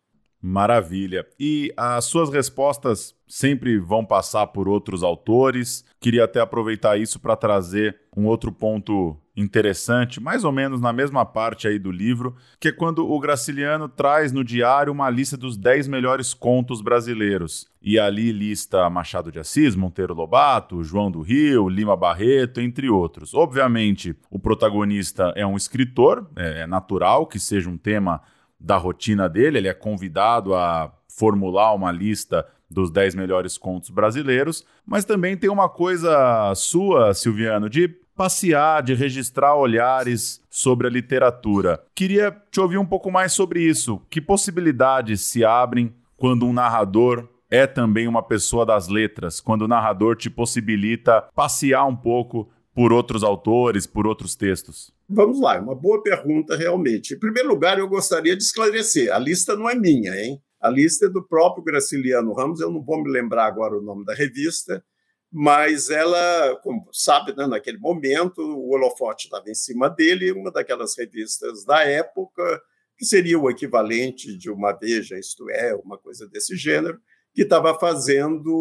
Maravilha. E as suas respostas sempre vão passar por outros autores. Queria até aproveitar isso para trazer um outro ponto interessante, mais ou menos na mesma parte aí do livro, que é quando o Graciliano traz no diário uma lista dos 10 melhores contos brasileiros. E ali lista Machado de Assis, Monteiro Lobato, João do Rio, Lima Barreto, entre outros. Obviamente, o protagonista é um escritor, é natural que seja um tema da rotina dele, ele é convidado a formular uma lista dos 10 melhores contos brasileiros, mas também tem uma coisa sua, Silviano, de passear, de registrar olhares sobre a literatura. Queria te ouvir um pouco mais sobre isso. Que possibilidades se abrem quando um narrador é também uma pessoa das letras, quando o narrador te possibilita passear um pouco por outros autores, por outros textos? Vamos lá, é uma boa pergunta realmente. Em primeiro lugar, eu gostaria de esclarecer: a lista não é minha, hein? A lista é do próprio Graciliano Ramos, eu não vou me lembrar agora o nome da revista, mas ela, como sabe, né, naquele momento o holofote estava em cima dele, uma daquelas revistas da época, que seria o equivalente de uma Veja, isto é, uma coisa desse gênero, que estava fazendo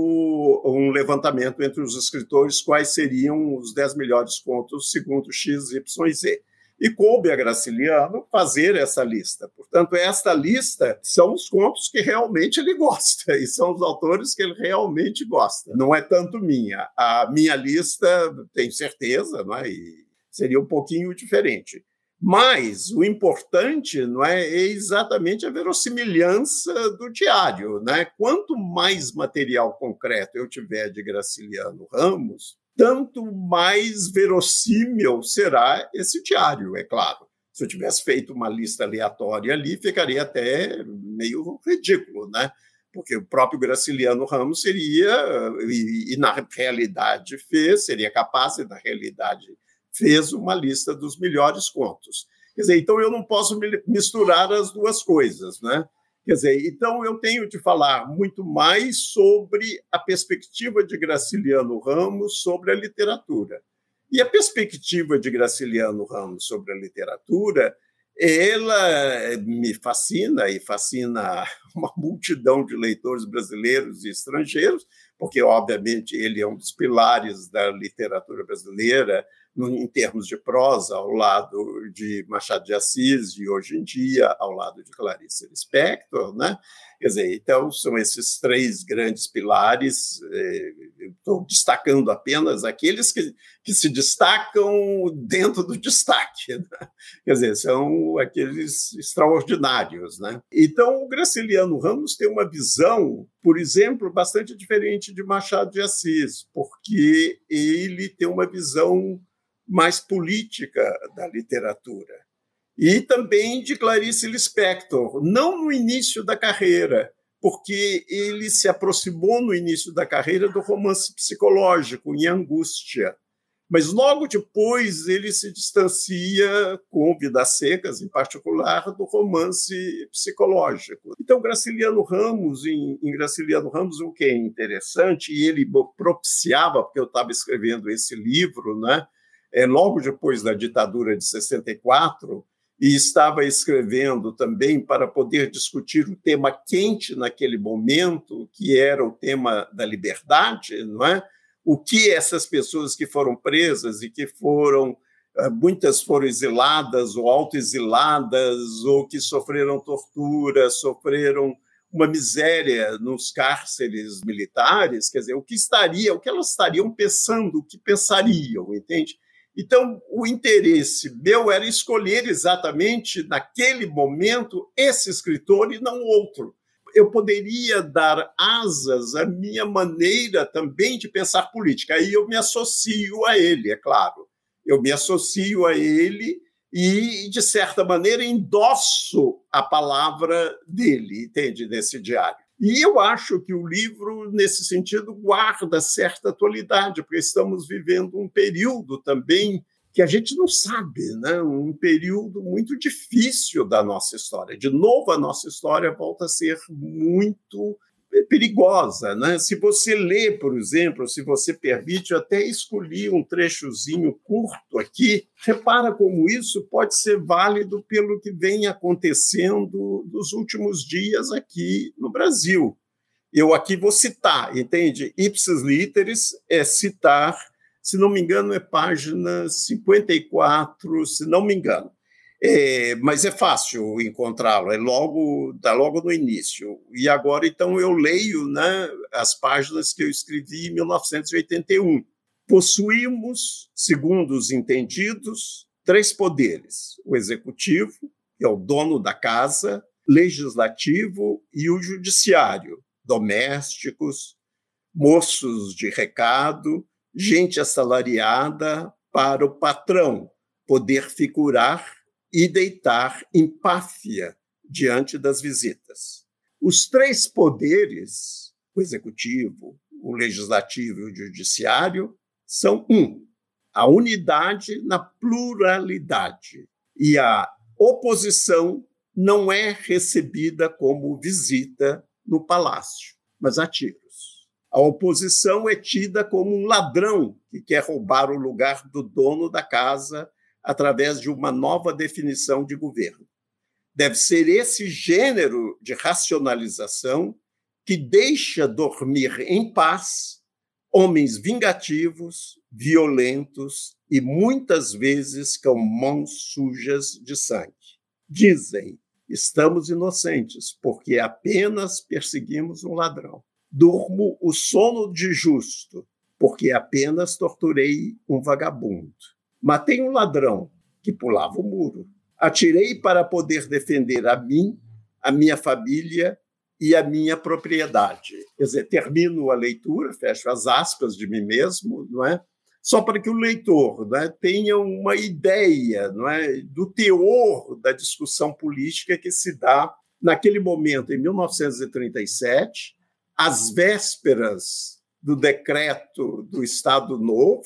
um levantamento entre os escritores quais seriam os dez melhores contos segundo X, Y e Z. E coube a Graciliano fazer essa lista. Portanto, esta lista são os contos que realmente ele gosta (laughs) e são os autores que ele realmente gosta. Não é tanto minha. A minha lista, tenho certeza, não é? e seria um pouquinho diferente. Mas o importante não é, é exatamente a verossimilhança do diário. Né? Quanto mais material concreto eu tiver de Graciliano Ramos, tanto mais verossímil será esse diário, é claro. Se eu tivesse feito uma lista aleatória ali, ficaria até meio ridículo, né? Porque o próprio Graciliano Ramos seria, e, e na realidade fez, seria capaz, e na realidade fez uma lista dos melhores contos. Quer dizer, então eu não posso misturar as duas coisas, né? Quer dizer, então eu tenho de falar muito mais sobre a perspectiva de Graciliano Ramos sobre a literatura. E a perspectiva de Graciliano Ramos sobre a literatura, ela me fascina e fascina (laughs) uma multidão de leitores brasileiros e estrangeiros, porque, obviamente, ele é um dos pilares da literatura brasileira, em termos de prosa, ao lado de Machado de Assis, e hoje em dia, ao lado de Clarice Lispector, né? Quer dizer, então, são esses três grandes pilares. Eh, estou destacando apenas aqueles que, que se destacam dentro do destaque. Né? Quer dizer, são aqueles extraordinários. Né? Então, o Graciliano Ramos tem uma visão, por exemplo, bastante diferente de Machado de Assis, porque ele tem uma visão mais política da literatura. E também de Clarice Lispector, não no início da carreira, porque ele se aproximou no início da carreira do romance psicológico, em Angústia. Mas logo depois ele se distancia, com Vidas Secas em particular, do romance psicológico. Então, Graciliano Ramos, em, em Graciliano Ramos, o que é interessante, e ele propiciava, porque eu estava escrevendo esse livro, né? É, logo depois da ditadura de 64, e estava escrevendo também para poder discutir o tema quente naquele momento, que era o tema da liberdade, não é? O que essas pessoas que foram presas e que foram eh, muitas foram exiladas ou autoexiladas ou que sofreram tortura, sofreram uma miséria nos cárceres militares, quer dizer, o que estaria, o que elas estariam pensando, o que pensariam, entende? Então, o interesse meu era escolher exatamente naquele momento esse escritor e não outro. Eu poderia dar asas à minha maneira também de pensar política. Aí eu me associo a ele, é claro. Eu me associo a ele e, de certa maneira, endosso a palavra dele, entende, nesse diário. E eu acho que o livro, nesse sentido, guarda certa atualidade, porque estamos vivendo um período também que a gente não sabe, né? um período muito difícil da nossa história. De novo, a nossa história volta a ser muito perigosa. Né? Se você lê, por exemplo, se você permite, eu até escolhi um trechozinho curto aqui, repara como isso pode ser válido pelo que vem acontecendo nos últimos dias aqui no Brasil. Eu aqui vou citar, entende? Ipsis literis é citar, se não me engano, é página 54, se não me engano. É, mas é fácil encontrá-lo, é logo, dá logo no início. E agora, então, eu leio né, as páginas que eu escrevi em 1981. Possuímos, segundo os entendidos, três poderes: o executivo, que é o dono da casa, legislativo e o judiciário, domésticos, moços de recado, gente assalariada para o patrão poder figurar e deitar empáfia diante das visitas. Os três poderes, o executivo, o legislativo e o judiciário, são um, a unidade na pluralidade. E a oposição não é recebida como visita no palácio, mas a tiros. A oposição é tida como um ladrão que quer roubar o lugar do dono da casa através de uma nova definição de governo. Deve ser esse gênero de racionalização que deixa dormir em paz homens vingativos, violentos e muitas vezes com mãos sujas de sangue. Dizem: estamos inocentes, porque apenas perseguimos um ladrão. Durmo o sono de justo, porque apenas torturei um vagabundo. Matei um ladrão que pulava o muro. Atirei para poder defender a mim, a minha família e a minha propriedade. Quer dizer, termino a leitura, fecho as aspas de mim mesmo, não é? Só para que o leitor é, tenha uma ideia não é, do teor da discussão política que se dá naquele momento, em 1937, às vésperas do decreto do Estado Novo,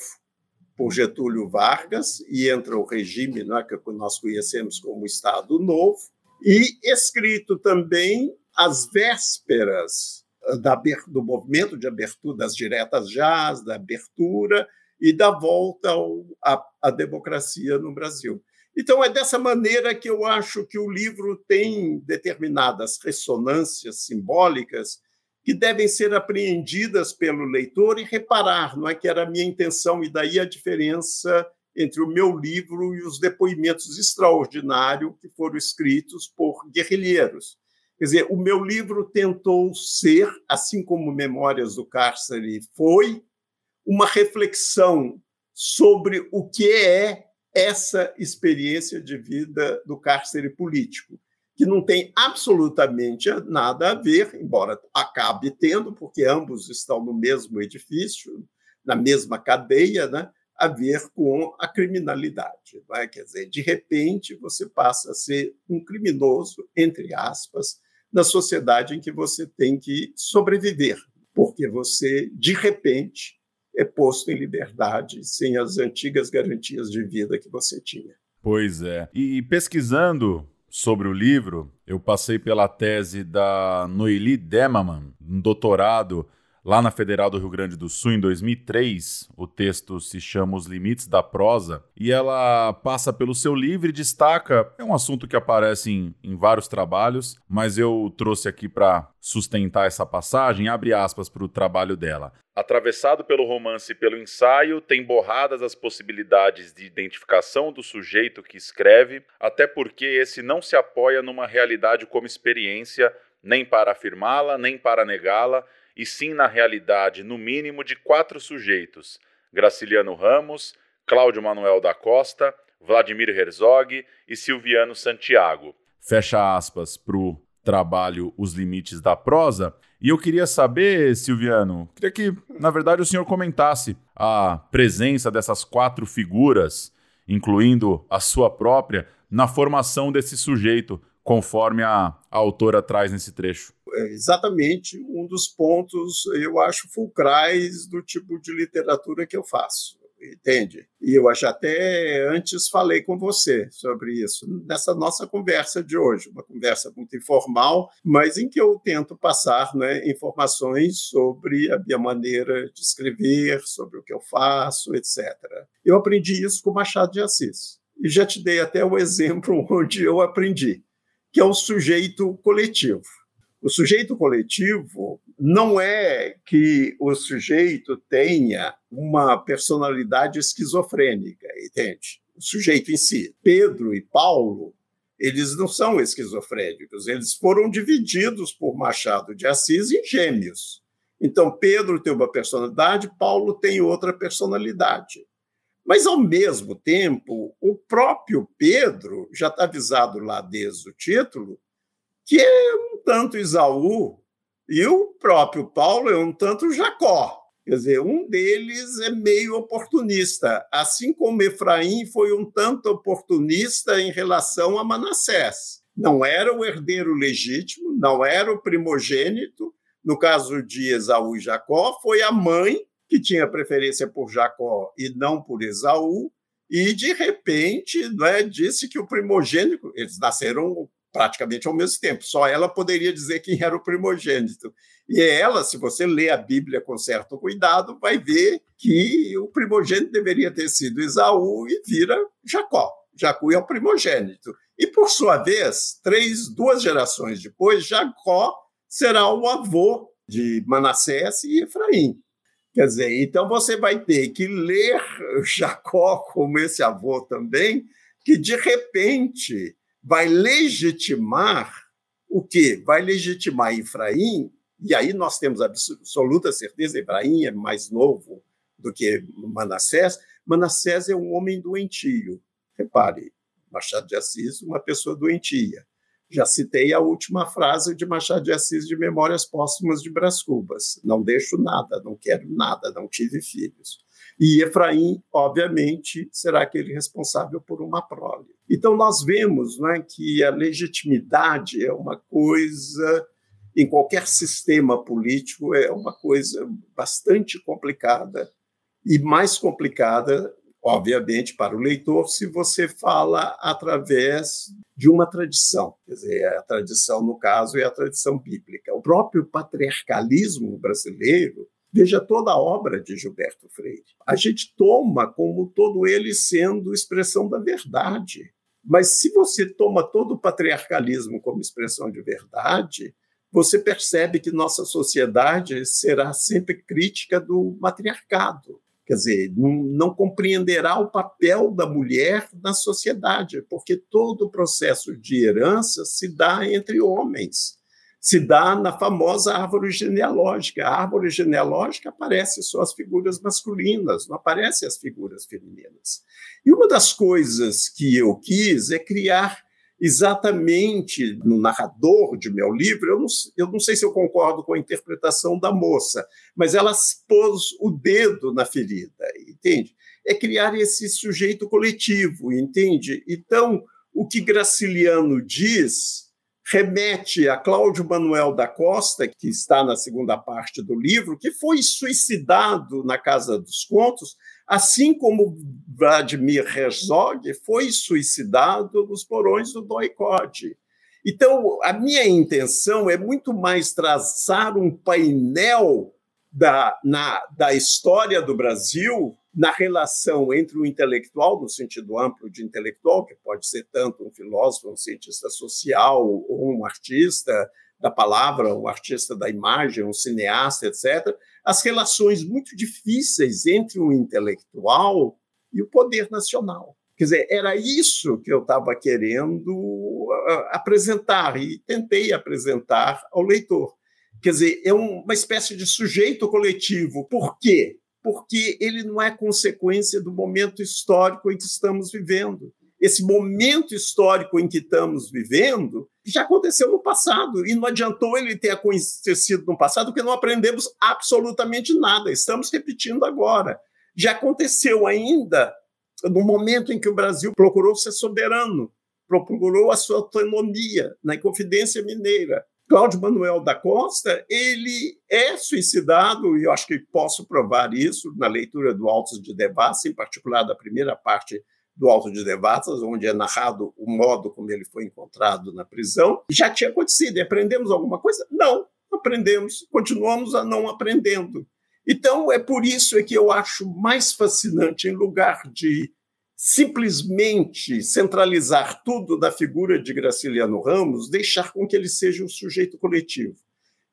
por Getúlio Vargas e entra o regime né, que nós conhecemos como Estado Novo, e escrito também às vésperas da, do movimento de abertura das diretas já, da abertura e da volta à democracia no Brasil. Então, é dessa maneira que eu acho que o livro tem determinadas ressonâncias simbólicas que devem ser apreendidas pelo leitor e reparar, não é que era a minha intenção, e daí a diferença entre o meu livro e os depoimentos extraordinários que foram escritos por guerrilheiros. Quer dizer, o meu livro tentou ser, assim como Memórias do Cárcere foi, uma reflexão sobre o que é essa experiência de vida do cárcere político que não tem absolutamente nada a ver, embora acabe tendo, porque ambos estão no mesmo edifício, na mesma cadeia, né? a ver com a criminalidade. Vai? Quer dizer, de repente você passa a ser um criminoso, entre aspas, na sociedade em que você tem que sobreviver, porque você, de repente, é posto em liberdade sem as antigas garantias de vida que você tinha. Pois é. E pesquisando sobre o livro, eu passei pela tese da Noeli Demaman, um doutorado lá na Federal do Rio Grande do Sul em 2003. O texto se chama Os Limites da Prosa e ela passa pelo seu livro e destaca. É um assunto que aparece em, em vários trabalhos, mas eu trouxe aqui para sustentar essa passagem. Abre aspas para o trabalho dela. Atravessado pelo romance e pelo ensaio, tem borradas as possibilidades de identificação do sujeito que escreve, até porque esse não se apoia numa realidade como experiência, nem para afirmá-la, nem para negá-la, e sim na realidade, no mínimo, de quatro sujeitos: Graciliano Ramos, Cláudio Manuel da Costa, Vladimir Herzog e Silviano Santiago. Fecha aspas para o trabalho Os Limites da Prosa. E eu queria saber, Silviano, queria que, na verdade, o senhor comentasse a presença dessas quatro figuras, incluindo a sua própria, na formação desse sujeito, conforme a, a autora traz nesse trecho. É exatamente um dos pontos, eu acho, fulcrais do tipo de literatura que eu faço entende? E eu acho até antes falei com você sobre isso, nessa nossa conversa de hoje, uma conversa muito informal, mas em que eu tento passar né, informações sobre a minha maneira de escrever, sobre o que eu faço, etc. Eu aprendi isso com Machado de Assis. E já te dei até o (laughs) exemplo onde eu aprendi, que é o sujeito coletivo. O sujeito coletivo não é que o sujeito tenha uma personalidade esquizofrênica, entende? O sujeito em si. Pedro e Paulo, eles não são esquizofrênicos, eles foram divididos por Machado de Assis em gêmeos. Então, Pedro tem uma personalidade, Paulo tem outra personalidade. Mas, ao mesmo tempo, o próprio Pedro, já está avisado lá desde o título, que é um tanto Isaú e o próprio Paulo é um tanto Jacó. Quer dizer, um deles é meio oportunista, assim como Efraim foi um tanto oportunista em relação a Manassés. Não era o herdeiro legítimo, não era o primogênito. No caso de Esaú e Jacó, foi a mãe que tinha preferência por Jacó e não por Esaú, e de repente é, disse que o primogênito, eles nasceram praticamente ao mesmo tempo. Só ela poderia dizer quem era o primogênito. E ela, se você lê a Bíblia com certo cuidado, vai ver que o primogênito deveria ter sido Esaú e vira Jacó. Jacó é o primogênito. E, por sua vez, três, duas gerações depois, Jacó será o avô de Manassés e Efraim. Quer dizer, então você vai ter que ler Jacó como esse avô também, que de repente vai legitimar o quê? Vai legitimar Efraim, e aí nós temos absoluta certeza, Efraim é mais novo do que Manassés, Manassés é um homem doentio. Repare, Machado de Assis, uma pessoa doentia. Já citei a última frase de Machado de Assis de Memórias Póstumas de Brás Cubas. Não deixo nada, não quero nada, não tive filhos. E Efraim, obviamente, será aquele responsável por uma prole. Então, nós vemos né, que a legitimidade é uma coisa, em qualquer sistema político, é uma coisa bastante complicada, e mais complicada, obviamente, para o leitor, se você fala através de uma tradição. Quer dizer, a tradição, no caso, é a tradição bíblica. O próprio patriarcalismo brasileiro Veja toda a obra de Gilberto Freire. A gente toma como todo ele sendo expressão da verdade. Mas se você toma todo o patriarcalismo como expressão de verdade, você percebe que nossa sociedade será sempre crítica do matriarcado. Quer dizer, não, não, compreenderá o papel da mulher na sociedade, porque todo o processo de herança se dá entre homens se dá na famosa árvore genealógica. A árvore genealógica aparece só as figuras masculinas, não aparecem as figuras femininas. E uma das coisas que eu quis é criar exatamente no narrador de meu livro, eu não, eu não sei se eu concordo com a interpretação da moça, mas ela pôs o dedo na ferida, entende? É criar esse sujeito coletivo, entende? Então, o que Graciliano diz remete a Cláudio Manuel da Costa, que está na segunda parte do livro, que foi suicidado na Casa dos Contos, assim como Vladimir Herzog foi suicidado nos porões do Doicode. Então, a minha intenção é muito mais traçar um painel da, na, da história do Brasil na relação entre o intelectual, no sentido amplo de intelectual, que pode ser tanto um filósofo, um cientista social, ou um artista da palavra, um artista da imagem, um cineasta, etc., as relações muito difíceis entre o intelectual e o poder nacional. Quer dizer, era isso que eu estava querendo uh, apresentar e tentei apresentar ao leitor. Quer dizer, é uma espécie de sujeito coletivo. Por quê? Porque ele não é consequência do momento histórico em que estamos vivendo. Esse momento histórico em que estamos vivendo já aconteceu no passado e não adiantou ele ter acontecido no passado, porque não aprendemos absolutamente nada. Estamos repetindo agora. Já aconteceu ainda no momento em que o Brasil procurou ser soberano, procurou a sua autonomia na Inconfidência Mineira. Cláudio Manuel da Costa, ele é suicidado, e eu acho que posso provar isso na leitura do Autos de Devassa, em particular da primeira parte do Alto de Devassas, onde é narrado o modo como ele foi encontrado na prisão. Já tinha acontecido. E aprendemos alguma coisa? Não, aprendemos. Continuamos a não aprendendo. Então, é por isso é que eu acho mais fascinante, em lugar de simplesmente centralizar tudo na figura de Graciliano Ramos, deixar com que ele seja um sujeito coletivo,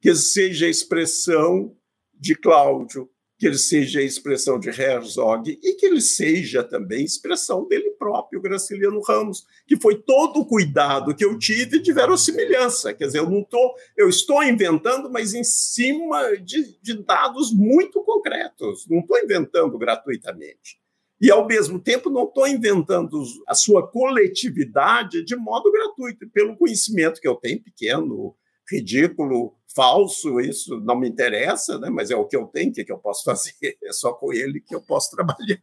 que seja a expressão de Cláudio, que ele seja a expressão de Herzog e que ele seja também expressão dele próprio, Graciliano Ramos, que foi todo o cuidado que eu tive de verossimilhança. Quer dizer, eu não tô, eu estou inventando, mas em cima de, de dados muito concretos. Não estou inventando gratuitamente. E, ao mesmo tempo, não estou inventando a sua coletividade de modo gratuito, pelo conhecimento que eu tenho, pequeno, ridículo, falso, isso não me interessa, né? mas é o que eu tenho, o que, que eu posso (laughs) fazer? É só com ele que eu posso trabalhar.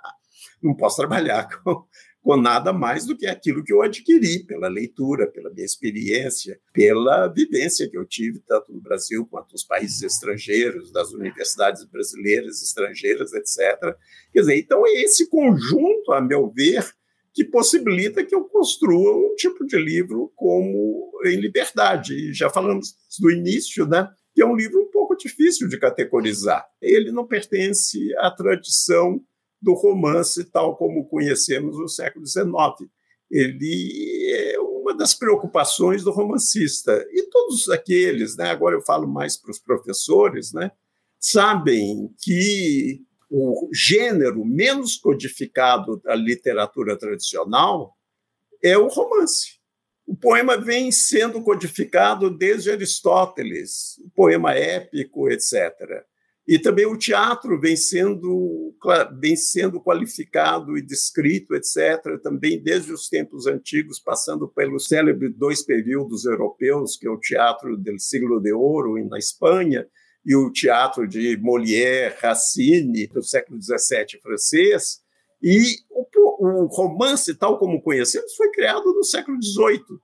Não posso trabalhar com, com nada mais do que aquilo que eu adquiri pela leitura, pela minha experiência, pela vivência que eu tive, tanto no Brasil quanto nos países estrangeiros, das universidades brasileiras, estrangeiras, etc. Quer dizer, então é esse conjunto, a meu ver, que possibilita que eu construa um tipo de livro como Em Liberdade. Já falamos do início, né? que é um livro um pouco difícil de categorizar. Ele não pertence à tradição do romance tal como conhecemos no século XIX. Ele é uma das preocupações do romancista. E todos aqueles, né, agora eu falo mais para os professores, né, sabem que o gênero menos codificado da literatura tradicional é o romance. O poema vem sendo codificado desde Aristóteles, o poema épico, etc. E também o teatro vem sendo, vem sendo qualificado e descrito, etc., também desde os tempos antigos, passando pelos célebres dois períodos europeus, que é o teatro do siglo de ouro na Espanha e o teatro de Molière, Racine, do século XVII francês. E o, o romance, tal como conhecemos, foi criado no século XVIII.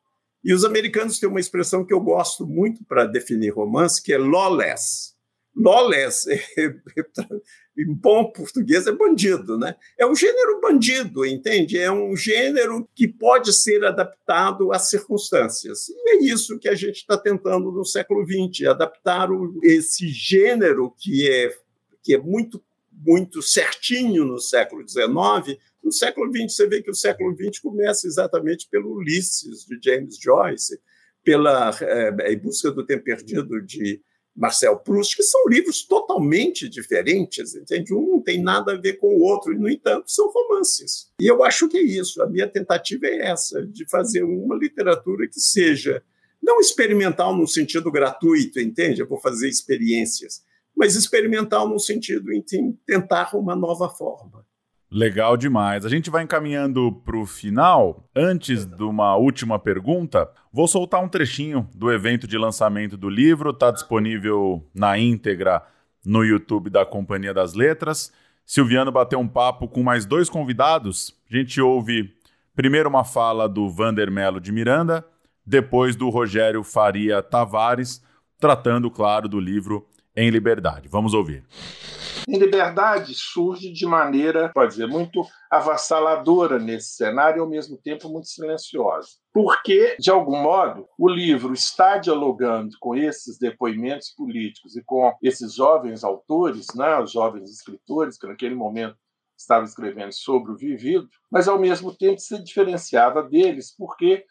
E os americanos têm uma expressão que eu gosto muito para definir romance, que é lawless lawless, (laughs) em bom português, é bandido, né? É um gênero bandido, entende? É um gênero que pode ser adaptado às circunstâncias. E é isso que a gente está tentando no século XX, adaptar esse gênero que é, que é muito, muito certinho no século XIX no século XX, você vê que o século XX começa exatamente pelo Ulisses, de James Joyce, pela é, Em Busca do Tempo Perdido, de Marcel Proust, que são livros totalmente diferentes, entende? Um não tem nada a ver com o outro, e, no entanto, são romances. E eu acho que é isso. A minha tentativa é essa, de fazer uma literatura que seja não experimental no sentido gratuito, entende? Eu vou fazer experiências, mas experimental no sentido em tentar uma nova forma. Legal demais. A gente vai encaminhando para o final. Antes de uma última pergunta, vou soltar um trechinho do evento de lançamento do livro. Está disponível na íntegra no YouTube da Companhia das Letras. Silviano bateu um papo com mais dois convidados. A gente ouve primeiro uma fala do Vander Melo de Miranda, depois do Rogério Faria Tavares, tratando, claro, do livro Em Liberdade. Vamos ouvir em liberdade surge de maneira, pode dizer, muito avassaladora nesse cenário e, ao mesmo tempo, muito silenciosa. Porque, de algum modo, o livro está dialogando com esses depoimentos políticos e com esses jovens autores, né, os jovens escritores que, naquele momento, estavam escrevendo sobre o vivido, mas, ao mesmo tempo, se diferenciava deles porque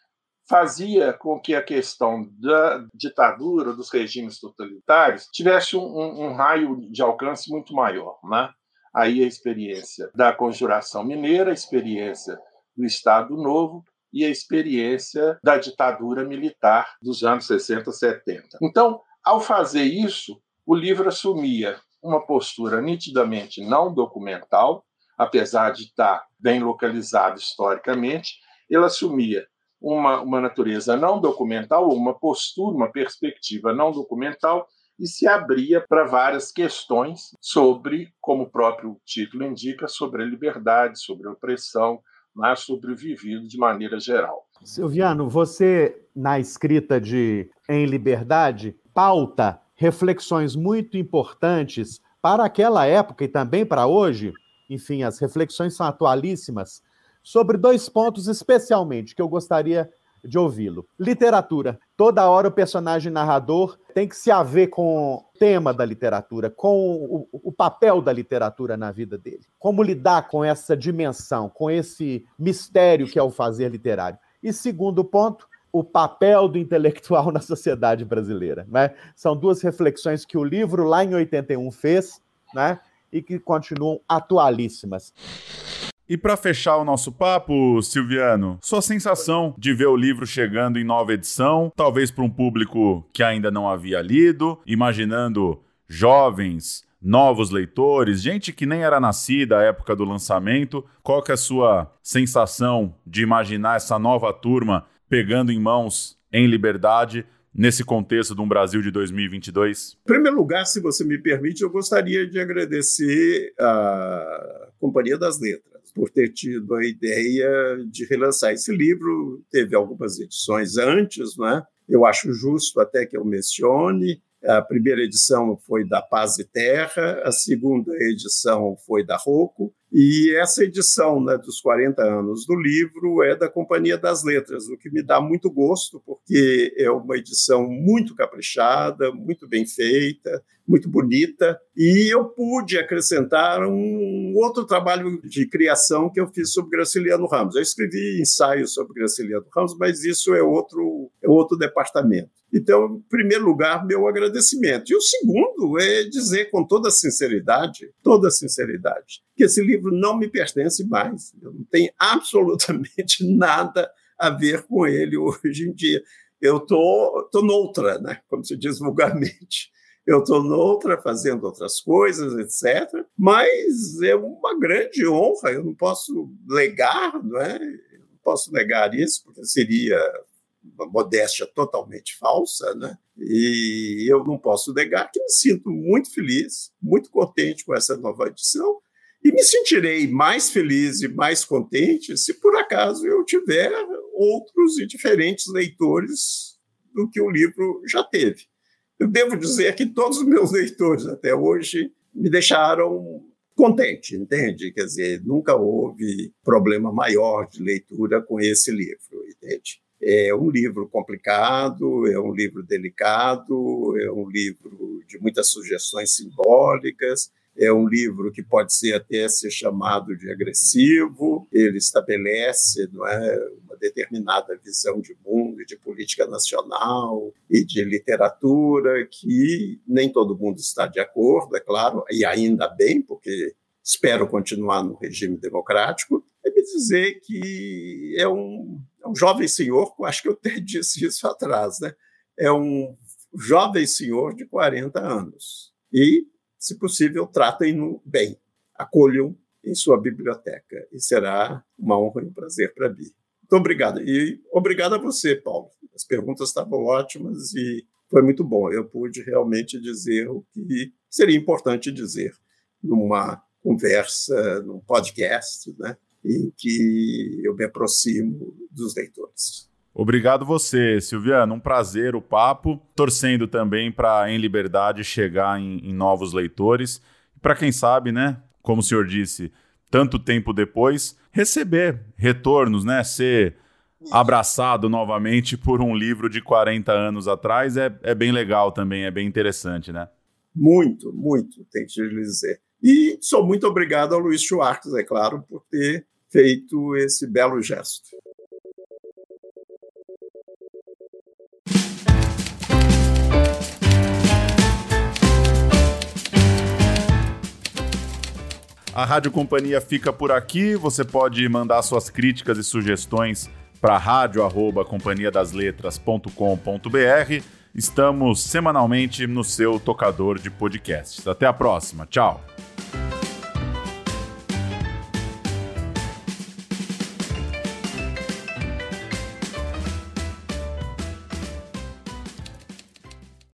fazia com que a questão da ditadura, dos regimes totalitários, tivesse um, um, um raio de alcance muito maior. Né? Aí a experiência da conjuração mineira, a experiência do Estado Novo e a experiência da ditadura militar dos anos 60, 70. Então, ao fazer isso, o livro assumia uma postura nitidamente não documental, apesar de estar bem localizado historicamente, ele assumia uma, uma natureza não documental, uma postura, uma perspectiva não documental, e se abria para várias questões sobre, como o próprio título indica, sobre a liberdade, sobre a opressão, mas sobre o vivido de maneira geral. Silviano, você, na escrita de Em Liberdade, pauta reflexões muito importantes para aquela época e também para hoje. Enfim, as reflexões são atualíssimas sobre dois pontos especialmente que eu gostaria de ouvi-lo. Literatura. Toda hora o personagem narrador tem que se haver com o tema da literatura, com o, o, papel da literatura na vida dele. Como lidar com essa dimensão, com esse mistério que é o fazer literário. E segundo ponto, o papel do intelectual (laughs) na sociedade brasileira. Né? São duas reflexões que o livro, lá em 81, fez né? e que continuam atualíssimas. E para fechar o nosso papo, Silviano, sua sensação de ver o livro chegando em nova edição, talvez para um público que ainda não havia lido, imaginando jovens, novos leitores, gente que nem era nascida à época do lançamento. Qual que é a sua sensação de imaginar essa nova turma pegando em mãos em liberdade nesse contexto de um Brasil de 2022? Em primeiro lugar, se você me permite, eu gostaria de agradecer a Companhia das Letras por ter tido a ideia de relançar esse livro. Teve algumas edições antes, né? Eu acho justo até que eu mencione. A primeira edição foi da Paz e Terra, a segunda edição foi da Rocco, e essa edição né, dos 40 anos do livro é da Companhia das Letras, o que me dá muito gosto, porque é uma edição muito caprichada, muito bem feita, muito bonita, e eu pude acrescentar um outro trabalho de criação que eu fiz sobre Graciliano Ramos. Eu escrevi ensaios sobre Graciliano Ramos, mas isso é outro, é outro departamento. Então, em primeiro lugar, meu agradecimento. E o segundo é dizer com toda sinceridade, toda sinceridade, que esse livro não me pertence mais. Eu não tenho (laughs) absolutamente nada a ver com ele hoje em dia. Eu tô, tô noutra, né? Como se diz vulgarmente. Eu estou noutra, fazendo outras coisas, etc. Mas é uma grande honra. Eu não posso negar, não é? Eu não posso negar isso, porque seria uma modéstia totalmente falsa, né? E eu não posso negar que me sinto muito feliz, muito contente com essa nova edição e me sentirei mais feliz e mais contente se por acaso eu tiver outros e diferentes leitores do que o livro já teve. Eu devo dizer que todos os meus leitores até hoje me deixaram contente, entende? Quer dizer, nunca houve problema maior de leitura com esse livro, entende? É um livro complicado, é um livro delicado, é um livro de muitas sugestões simbólicas, é um livro que pode ser até ser chamado de agressivo. Ele estabelece não é, uma determinada visão de mundo, de política nacional e de literatura que nem todo mundo está de acordo, é claro, e ainda bem, porque espero continuar no regime democrático. É me dizer que é um um jovem senhor, acho que eu até (laughs) disse isso atrás, né? é um jovem senhor de 40 anos. E, se possível, tratem-no bem, acolham em sua biblioteca. E será uma honra e um prazer para mim. Muito obrigado. E obrigado a você, Paulo. As perguntas estavam ótimas e foi muito bom. Eu pude realmente dizer o que seria importante dizer numa conversa, num podcast, né? em que eu me aproximo dos leitores. Obrigado você, Silviano. Um prazer o papo. Torcendo também para Em Liberdade chegar em, em novos leitores. Para quem sabe, né? Como o senhor disse, tanto tempo depois, receber retornos, né? Ser abraçado novamente por um livro de 40 anos atrás é, é bem legal também, é bem interessante, né? Muito, muito, tem que lhe dizer. E sou muito obrigado ao Luiz Schwartz, é claro, por ter feito esse belo gesto. A Rádio Companhia fica por aqui. Você pode mandar suas críticas e sugestões para rádio@companhiadasletras.com.br. Estamos semanalmente no seu tocador de podcasts. Até a próxima. Tchau.